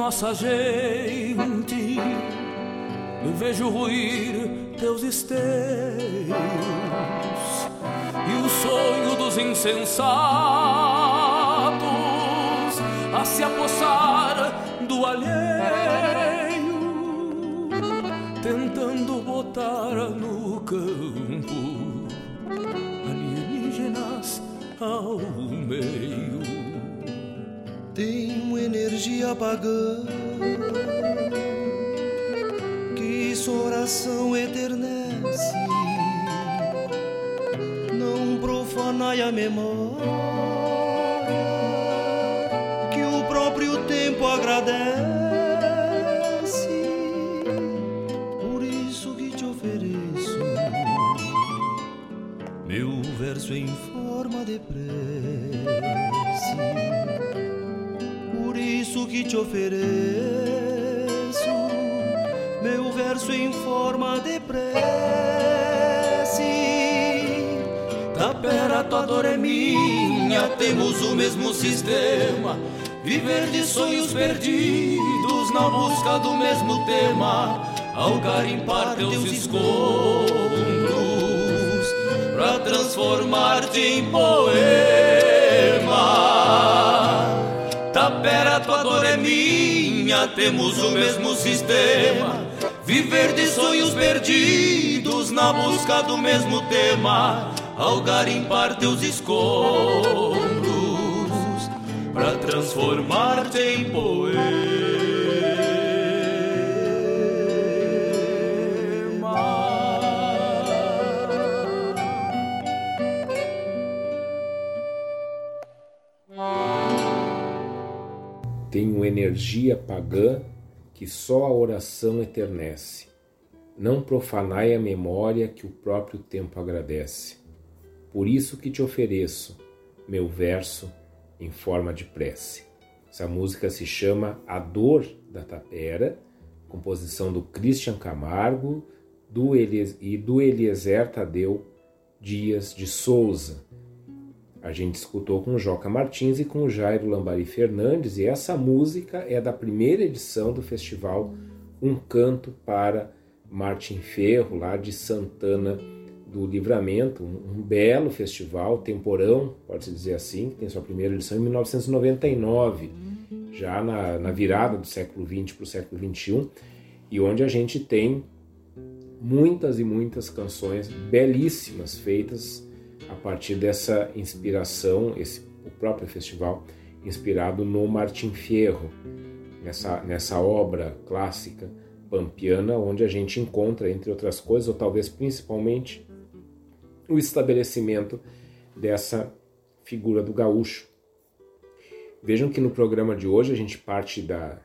Nossa gente. Vejo ruir teus esteios e o sonho dos insensatos a se apossar do alheio, tentando botar no campo ali ao meio. Tem energia pagã que sua oração eternece. Não profanai a memória que o próprio tempo agradece. Por isso que te ofereço meu verso em forma de prece. Que te ofereço meu verso em forma de prece. Tapera, tua dor é minha, temos o mesmo sistema. Viver de sonhos perdidos na busca do mesmo tema. Ao garimpar teus escombros, pra transformar-te em poema. Tapera, tua dor é minha, temos o mesmo sistema. Viver de sonhos perdidos na busca do mesmo tema. Ao garimpar teus escombros, pra transformar-te em poema. Tenho energia pagã que só a oração eternece. Não profanai a memória que o próprio tempo agradece. Por isso que te ofereço meu verso em forma de prece. Essa música se chama A Dor da Tapera, composição do Christian Camargo do e do Eliezer Tadeu Dias de Souza. A gente escutou com Joca Martins e com Jairo Lambari Fernandes, e essa música é da primeira edição do festival Um Canto para Martin Ferro, lá de Santana do Livramento, um, um belo festival, temporão, pode-se dizer assim, que tem sua primeira edição em 1999, já na, na virada do século XX para o século XXI, e onde a gente tem muitas e muitas canções belíssimas feitas a partir dessa inspiração, esse, o próprio festival inspirado no Martin Fierro, nessa, nessa obra clássica pampiana, onde a gente encontra, entre outras coisas, ou talvez principalmente, o estabelecimento dessa figura do gaúcho. Vejam que no programa de hoje a gente parte da,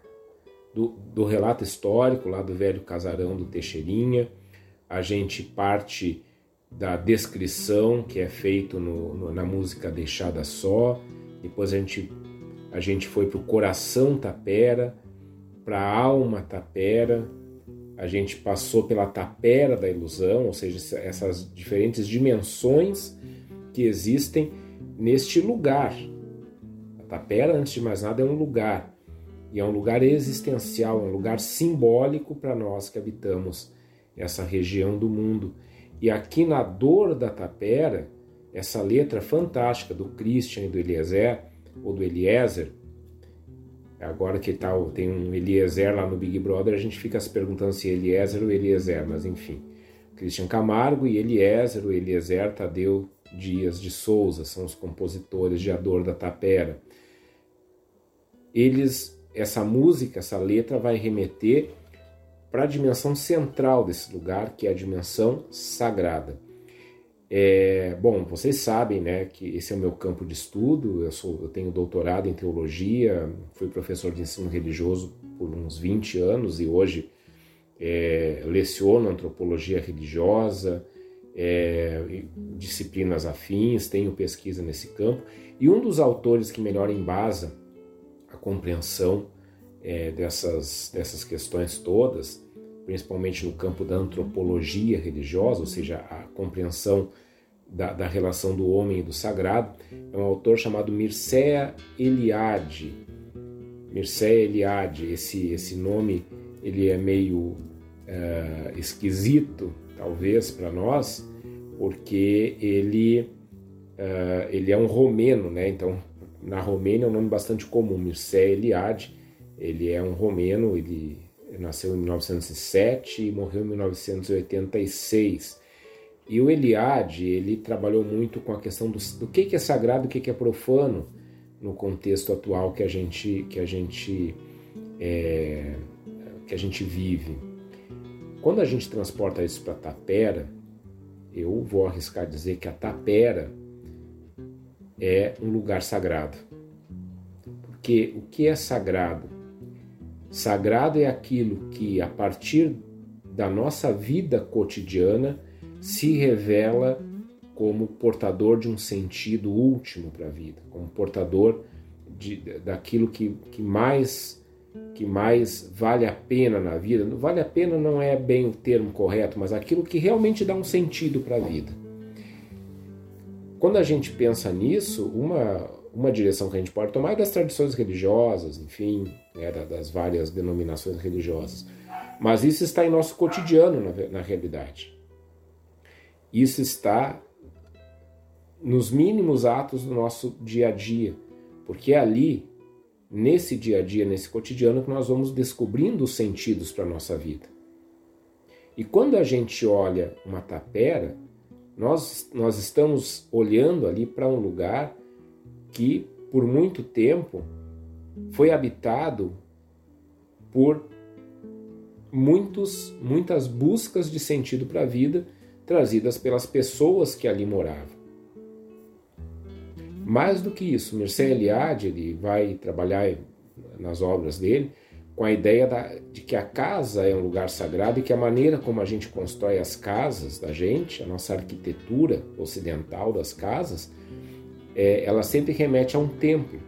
do, do relato histórico lá do velho casarão do Teixeirinha, a gente parte da descrição que é feito no, no, na música Deixada Só, depois a gente, a gente foi para o coração tapera, para a alma tapera, a gente passou pela tapera da ilusão, ou seja, essas diferentes dimensões que existem neste lugar. A tapera, antes de mais nada, é um lugar, e é um lugar existencial, é um lugar simbólico para nós que habitamos essa região do mundo. E aqui na Dor da Tapera, essa letra fantástica do Christian e do Eliezer, ou do Eliezer, agora que tal tem um Eliezer lá no Big Brother, a gente fica se perguntando se é Eliezer ou Eliezer, mas enfim. Christian Camargo e Eliezer, o Eliezer Tadeu Dias de Souza, são os compositores de A Dor da Tapera. Eles, essa música, essa letra vai remeter para a dimensão central desse lugar, que é a dimensão sagrada. É, bom, vocês sabem né, que esse é o meu campo de estudo, eu, sou, eu tenho doutorado em teologia, fui professor de ensino religioso por uns 20 anos e hoje é, leciono antropologia religiosa, é, disciplinas afins, tenho pesquisa nesse campo, e um dos autores que melhor embasa a compreensão é, dessas, dessas questões todas, principalmente no campo da antropologia religiosa, ou seja, a compreensão da, da relação do homem e do sagrado, é um autor chamado Mircea Eliade. Mircea Eliade, esse, esse nome ele é meio é, esquisito, talvez, para nós, porque ele, é, ele é um romeno, né? então na Romênia é um nome bastante comum, Mircea Eliade, ele é um romeno, ele nasceu em 1907 e morreu em 1986. E o Eliade, ele trabalhou muito com a questão do, do que, que é sagrado e o que, que é profano no contexto atual que a gente, que a gente, é, que a gente vive. Quando a gente transporta isso para Tapera, eu vou arriscar dizer que a Tapera é um lugar sagrado. Porque o que é sagrado? Sagrado é aquilo que, a partir da nossa vida cotidiana, se revela como portador de um sentido último para a vida, como portador de, daquilo que, que mais que mais vale a pena na vida. Vale a pena não é bem o termo correto, mas aquilo que realmente dá um sentido para a vida. Quando a gente pensa nisso, uma, uma direção que a gente pode tomar é das tradições religiosas, enfim, né, das várias denominações religiosas. Mas isso está em nosso cotidiano, na, na realidade. Isso está nos mínimos atos do nosso dia a dia, porque é ali, nesse dia a dia, nesse cotidiano, que nós vamos descobrindo os sentidos para a nossa vida. E quando a gente olha uma tapera, nós, nós estamos olhando ali para um lugar que, por muito tempo, foi habitado por muitos, muitas buscas de sentido para a vida trazidas pelas pessoas que ali moravam. Mais do que isso, Mircea Eliade ele vai trabalhar nas obras dele com a ideia da, de que a casa é um lugar sagrado e que a maneira como a gente constrói as casas da gente, a nossa arquitetura ocidental das casas, é, ela sempre remete a um templo.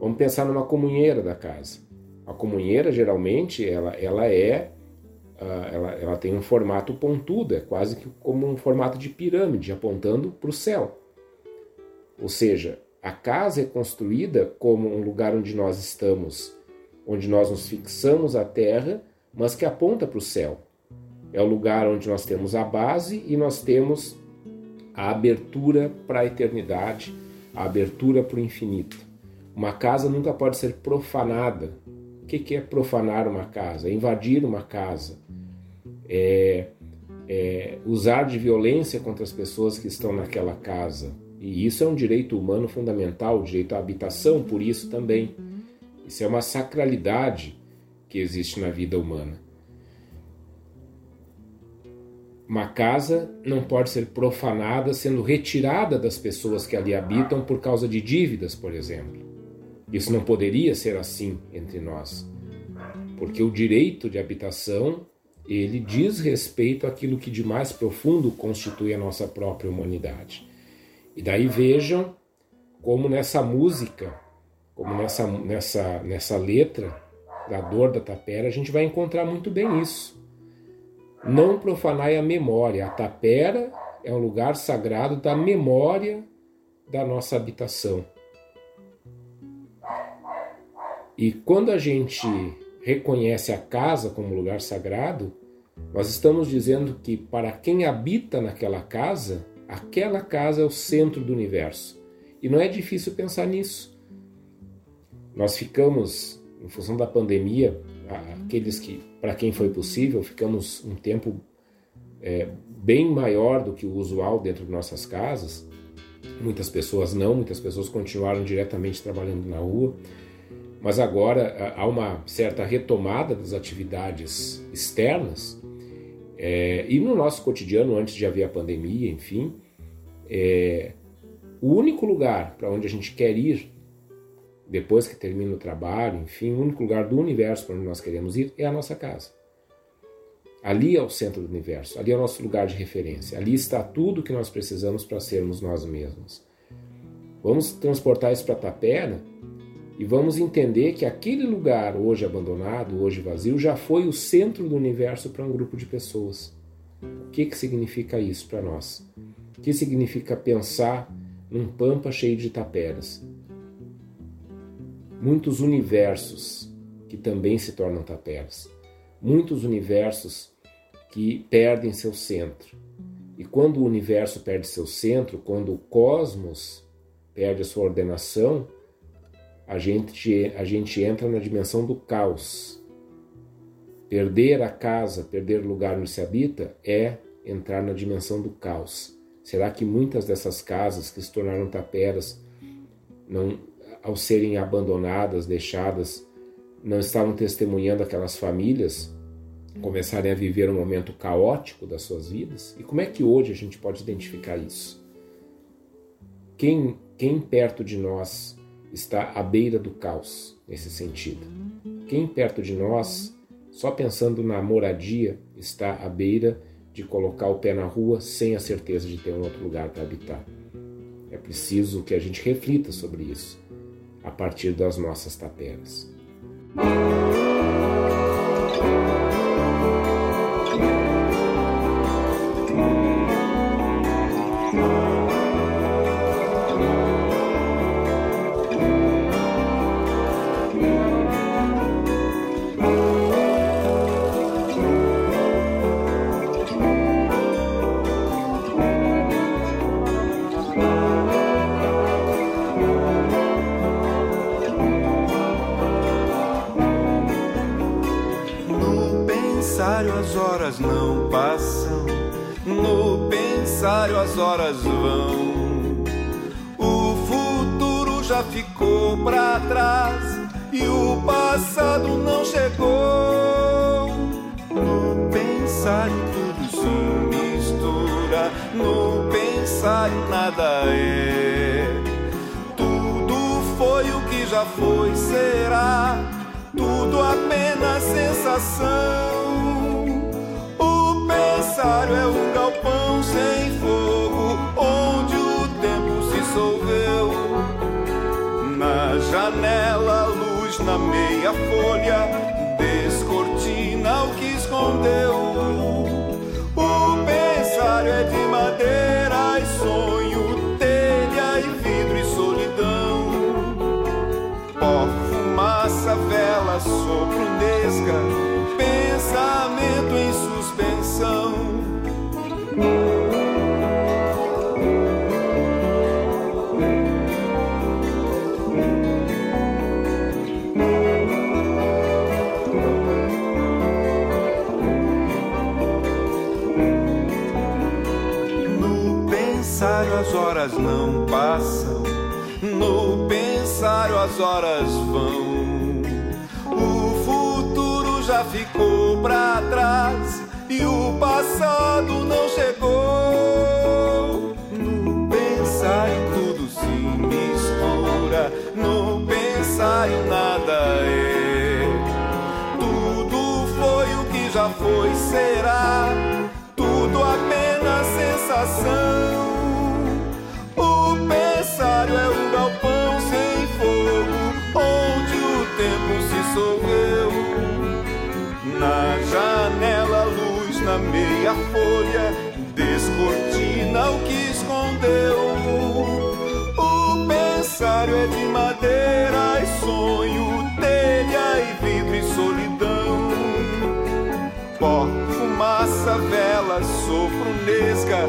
Vamos pensar numa comunheira da casa. A comunheira geralmente ela, ela é uh, ela, ela tem um formato pontudo, é quase que como um formato de pirâmide apontando para o céu. Ou seja, a casa é construída como um lugar onde nós estamos, onde nós nos fixamos à terra, mas que aponta para o céu. É o lugar onde nós temos a base e nós temos a abertura para a eternidade, a abertura para o infinito. Uma casa nunca pode ser profanada. O que é profanar uma casa? É invadir uma casa. É, é usar de violência contra as pessoas que estão naquela casa. E isso é um direito humano fundamental, o direito à habitação, por isso também. Isso é uma sacralidade que existe na vida humana. Uma casa não pode ser profanada sendo retirada das pessoas que ali habitam por causa de dívidas, por exemplo. Isso não poderia ser assim entre nós, porque o direito de habitação ele diz respeito àquilo que de mais profundo constitui a nossa própria humanidade. E daí vejam como nessa música, como nessa, nessa, nessa letra da dor da tapera, a gente vai encontrar muito bem isso. Não profanai a memória. A tapera é um lugar sagrado da memória da nossa habitação. E quando a gente reconhece a casa como lugar sagrado, nós estamos dizendo que para quem habita naquela casa, aquela casa é o centro do universo. E não é difícil pensar nisso. Nós ficamos, em função da pandemia, aqueles que, para quem foi possível, ficamos um tempo é, bem maior do que o usual dentro de nossas casas. Muitas pessoas não, muitas pessoas continuaram diretamente trabalhando na rua, mas agora há uma certa retomada das atividades externas. É, e no nosso cotidiano, antes de haver a pandemia, enfim, é, o único lugar para onde a gente quer ir depois que termina o trabalho, enfim, o único lugar do universo para onde nós queremos ir é a nossa casa. Ali é o centro do universo, ali é o nosso lugar de referência, ali está tudo que nós precisamos para sermos nós mesmos. Vamos transportar isso para Tapera e vamos entender que aquele lugar hoje abandonado, hoje vazio, já foi o centro do universo para um grupo de pessoas. O que, que significa isso para nós? O que significa pensar num pampa cheio de taperas? muitos universos que também se tornam taperas, muitos universos que perdem seu centro. E quando o universo perde seu centro, quando o cosmos perde a sua ordenação, a gente, a gente entra na dimensão do caos. Perder a casa, perder o lugar onde se habita, é entrar na dimensão do caos? Será que muitas dessas casas que se tornaram taperas, não, ao serem abandonadas, deixadas, não estavam testemunhando aquelas famílias começarem a viver um momento caótico das suas vidas? E como é que hoje a gente pode identificar isso? Quem, quem perto de nós está à beira do caos nesse sentido? Quem perto de nós, só pensando na moradia, está à beira de colocar o pé na rua sem a certeza de ter um outro lugar para habitar? É preciso que a gente reflita sobre isso a partir das nossas taperas. Sensação. O pensário é um galpão sem fogo, onde o tempo se dissolveu. Na janela, luz na meia folha, descortina o que escondeu. Nesga, pensamento em suspensão. as horas não passam, no pensário as horas vão. Para trás e o passado não chegou. No pensário tudo se mistura, no pensário nada é. Tudo foi o que já foi, será meia folha, descortina o que escondeu. O pensário é de madeira e sonho, telha e vidro e solidão. Pó, fumaça, vela, sopro, nesga,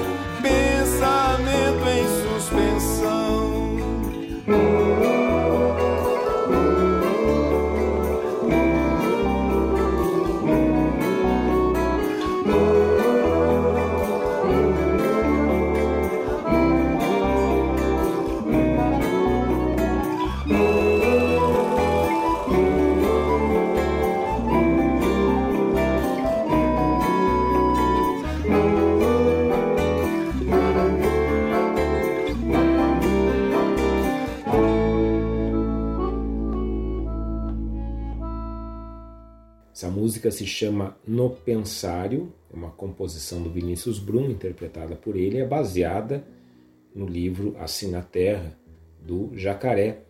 música se chama No Pensário, é uma composição do Vinícius Brum, interpretada por ele, é baseada no livro Assim na Terra, do Jacaré.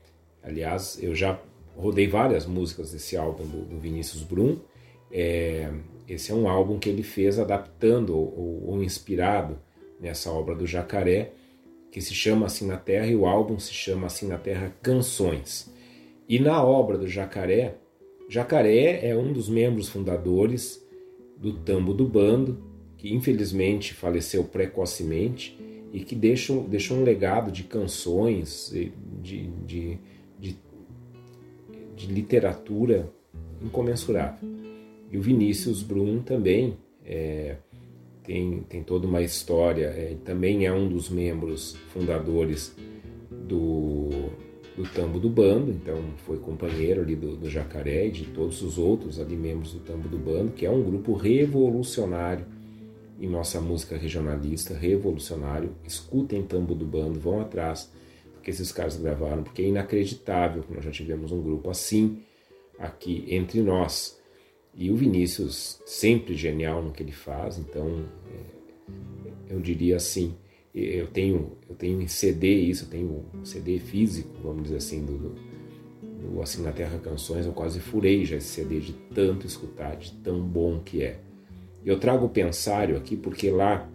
Aliás, eu já rodei várias músicas desse álbum do, do Vinícius Brum. É, esse é um álbum que ele fez adaptando ou, ou inspirado nessa obra do Jacaré, que se chama Assim na Terra, e o álbum se chama Assim na Terra Canções. E na obra do Jacaré, Jacaré é um dos membros fundadores do Tambo do Bando, que infelizmente faleceu precocemente e que deixou, deixou um legado de canções, de, de, de, de literatura incomensurável. E o Vinícius Brum também é, tem, tem toda uma história. É, também é um dos membros fundadores do, do Tambo do Bando, então foi companheiro ali do, do Jacaré e de todos os outros ali membros do Tambo do Bando, que é um grupo revolucionário em nossa música regionalista, revolucionário. Escutem Tambo do Bando, vão atrás do que esses caras gravaram, porque é inacreditável que nós já tivemos um grupo assim aqui entre nós. E o Vinícius, sempre genial no que ele faz, então é, eu diria assim, eu tenho, eu tenho em CD isso, eu tenho um CD físico, vamos dizer assim, do, do, Assim na Terra Canções, eu quase furei já esse CD de tanto escutar, de tão bom que é. Eu trago o pensário aqui porque lá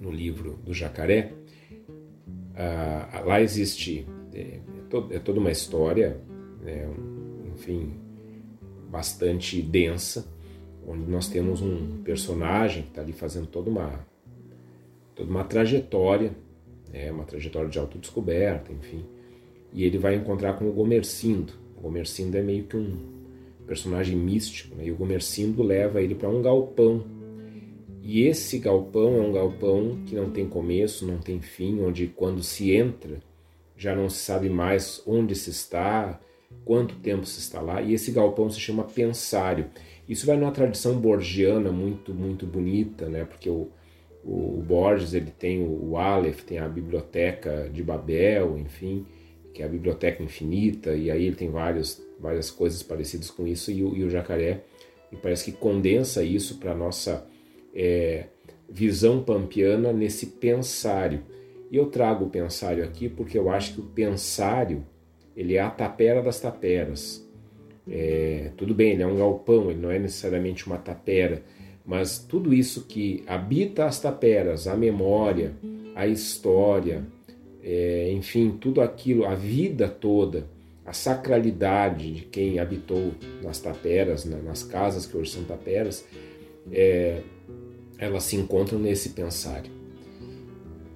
no livro do Jacaré, ah, lá existe é, é, toda uma história, né, enfim, bastante densa, onde nós temos um personagem que está ali fazendo toda uma, toda uma trajetória, né, uma trajetória de autodescoberta, enfim, e ele vai encontrar com o Gomercindo. O Gomercindo é meio que um personagem místico, né, e o Gomercindo leva ele para um galpão. E esse galpão é um galpão que não tem começo, não tem fim, onde quando se entra já não se sabe mais onde se está, quanto tempo se está lá, e esse galpão se chama pensário. Isso vai numa tradição borgiana muito, muito bonita, né? porque o, o, Borges ele tem o, o Aleph, tem a biblioteca de Babel, enfim, que é a biblioteca infinita, e aí ele tem vários, várias coisas parecidas com isso, e o, e o Jacaré e parece que condensa isso para a nossa é, visão pampiana nesse pensário. E eu trago o pensário aqui porque eu acho que o pensário ele é a tapera das taperas. É, tudo bem, ele é um galpão, ele não é necessariamente uma tapera, mas tudo isso que habita as taperas, a memória, a história, é, enfim, tudo aquilo, a vida toda, a sacralidade de quem habitou nas taperas, nas casas que hoje são taperas, é, elas se encontram nesse pensário.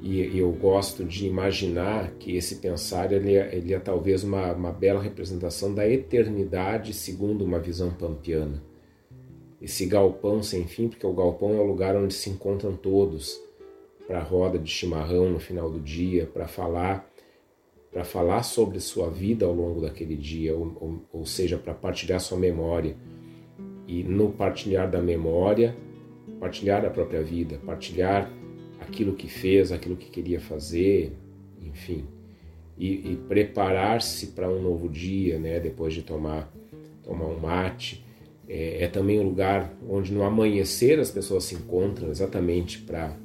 E eu gosto de imaginar que esse pensar ele é, ele é talvez uma, uma bela representação da eternidade segundo uma visão pampiana. Esse galpão sem fim, porque o galpão é o lugar onde se encontram todos para a roda de chimarrão no final do dia, para falar para falar sobre sua vida ao longo daquele dia, ou, ou, ou seja, para partilhar sua memória. E no partilhar da memória, partilhar a própria vida, partilhar aquilo que fez, aquilo que queria fazer, enfim, e, e preparar-se para um novo dia, né? Depois de tomar tomar um mate, é, é, também um lugar onde no amanhecer as pessoas se encontram exatamente para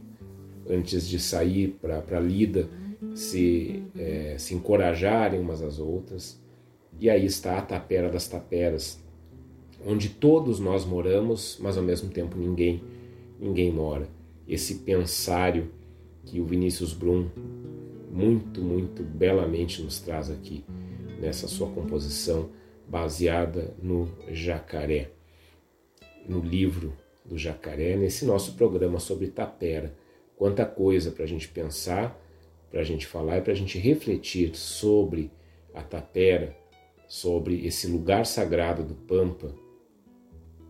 antes de sair para a lida se é, se encorajarem umas às outras. E aí está a tapera das taperas onde todos nós moramos mas ao mesmo tempo ninguém ninguém mora. Esse pensário que o Vinícius Brum muito, muito belamente nos traz aqui nessa sua composição baseada no jacaré, no livro do jacaré, nesse nosso programa sobre Tapera. Quanta coisa para a gente pensar, para a gente falar e para a gente refletir sobre a Tapera, sobre esse lugar sagrado do Pampa,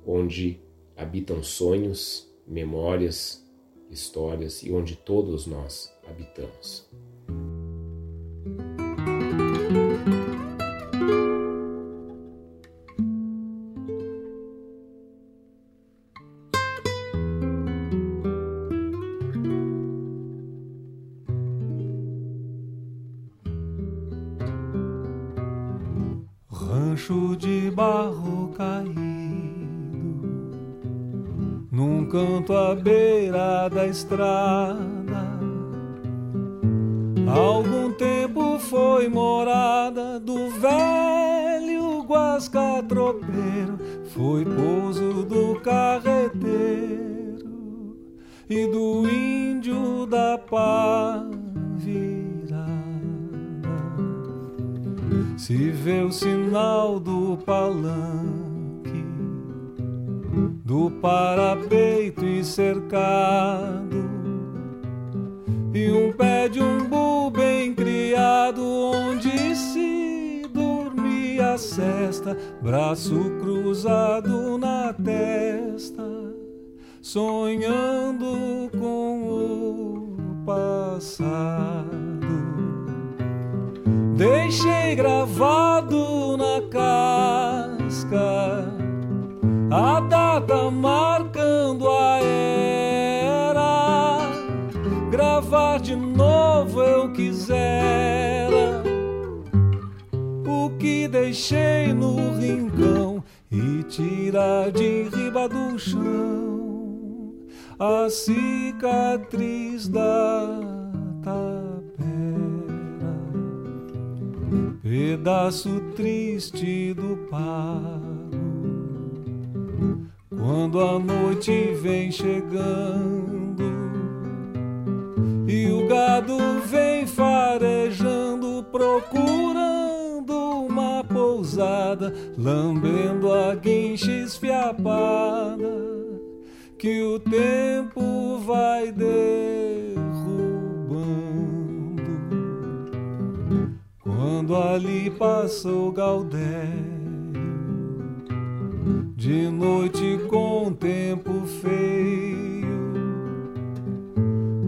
onde habitam sonhos, memórias, histórias e onde todos nós habitamos. Estrada. Algum tempo foi morada do velho guasca tropeiro, foi pouso do carreteiro e do índio da pá virada. Se vê o sinal do palanque do parapeito e cercado, e um pé de umbu bem criado, onde se dormia a cesta, braço cruzado na testa, sonhando com o passado. Deixei gravado na casca a data marcando a era. Gravar de novo eu quisera o que deixei no rincão e tirar de riba do chão a cicatriz da tapera, pedaço triste do pago. Quando a noite vem chegando e o gado vem farejando procurando uma pousada, lambendo a guincha esfiapada, que o tempo vai derrubando. Quando ali passou Galdério, de noite com tempo feio,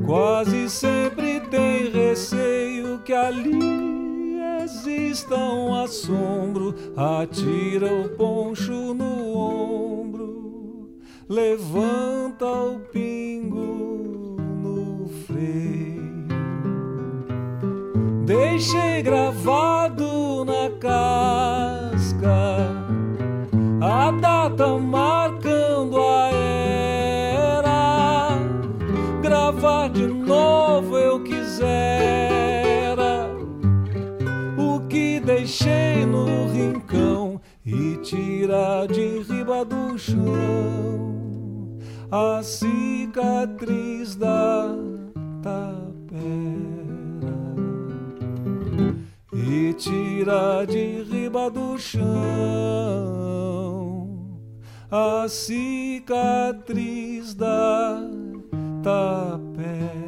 quase sempre tem receio que ali exista um assombro, atira o poncho no ombro, levanta o pingo no freio. Deixei gravado na casca a data marcando a era. Gravar de novo eu quiser deixei no rincão e tira de riba do chão. A cicatriz da tapera e tira de riba do chão a cicatriz da tapera.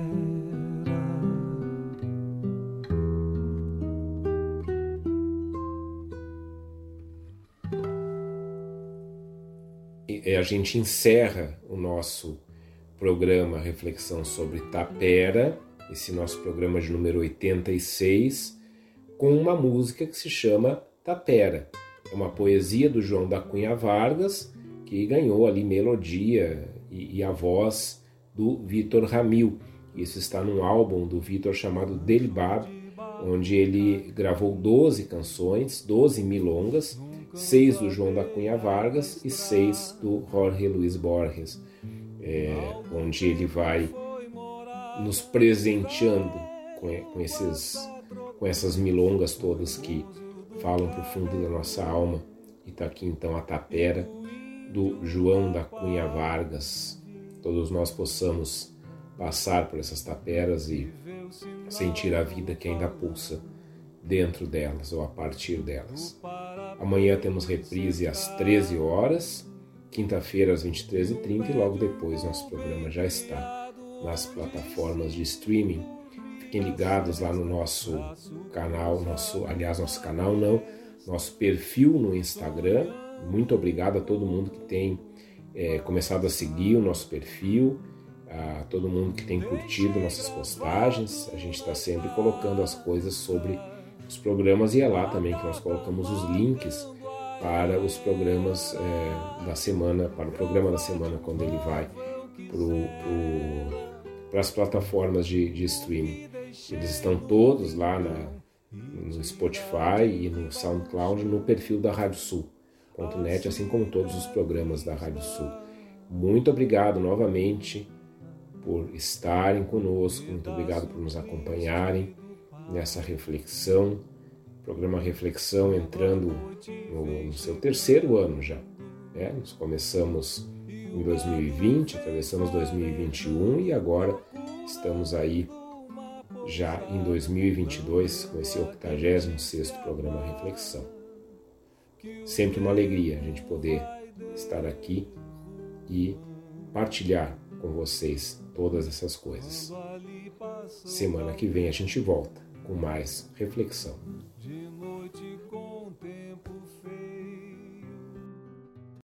a gente encerra o nosso programa Reflexão sobre Tapera, esse nosso programa de número 86, com uma música que se chama Tapera. É uma poesia do João da Cunha Vargas, que ganhou ali melodia e, e a voz do Vitor Ramil. Isso está num álbum do Vitor chamado Delibab, onde ele gravou 12 canções, 12 milongas, seis do João da Cunha Vargas e seis do Jorge Luiz Borges, é, onde ele vai nos presenteando com, com, esses, com essas milongas todas que falam para o fundo da nossa alma. E está aqui então a tapera do João da Cunha Vargas. Todos nós possamos passar por essas taperas e sentir a vida que ainda pulsa dentro delas ou a partir delas. Amanhã temos reprise às 13 horas, quinta-feira às 23h30 e logo depois nosso programa já está nas plataformas de streaming. Fiquem ligados lá no nosso canal, nosso, aliás, nosso canal não, nosso perfil no Instagram. Muito obrigado a todo mundo que tem é, começado a seguir o nosso perfil, a todo mundo que tem curtido nossas postagens. A gente está sempre colocando as coisas sobre os programas e é lá também que nós colocamos os links para os programas é, da semana, para o programa da semana quando ele vai para as plataformas de, de streaming. Eles estão todos lá na, no Spotify e no SoundCloud no perfil da Rádio Sul.net, assim como todos os programas da Rádio Sul. Muito obrigado novamente por estarem conosco, muito obrigado por nos acompanharem nessa reflexão, programa Reflexão entrando no, no seu terceiro ano já. Né? Nós começamos em 2020, atravessamos 2021 e agora estamos aí já em 2022 com esse 86 programa Reflexão. Sempre uma alegria a gente poder estar aqui e partilhar com vocês todas essas coisas. Semana que vem a gente volta com mais reflexão.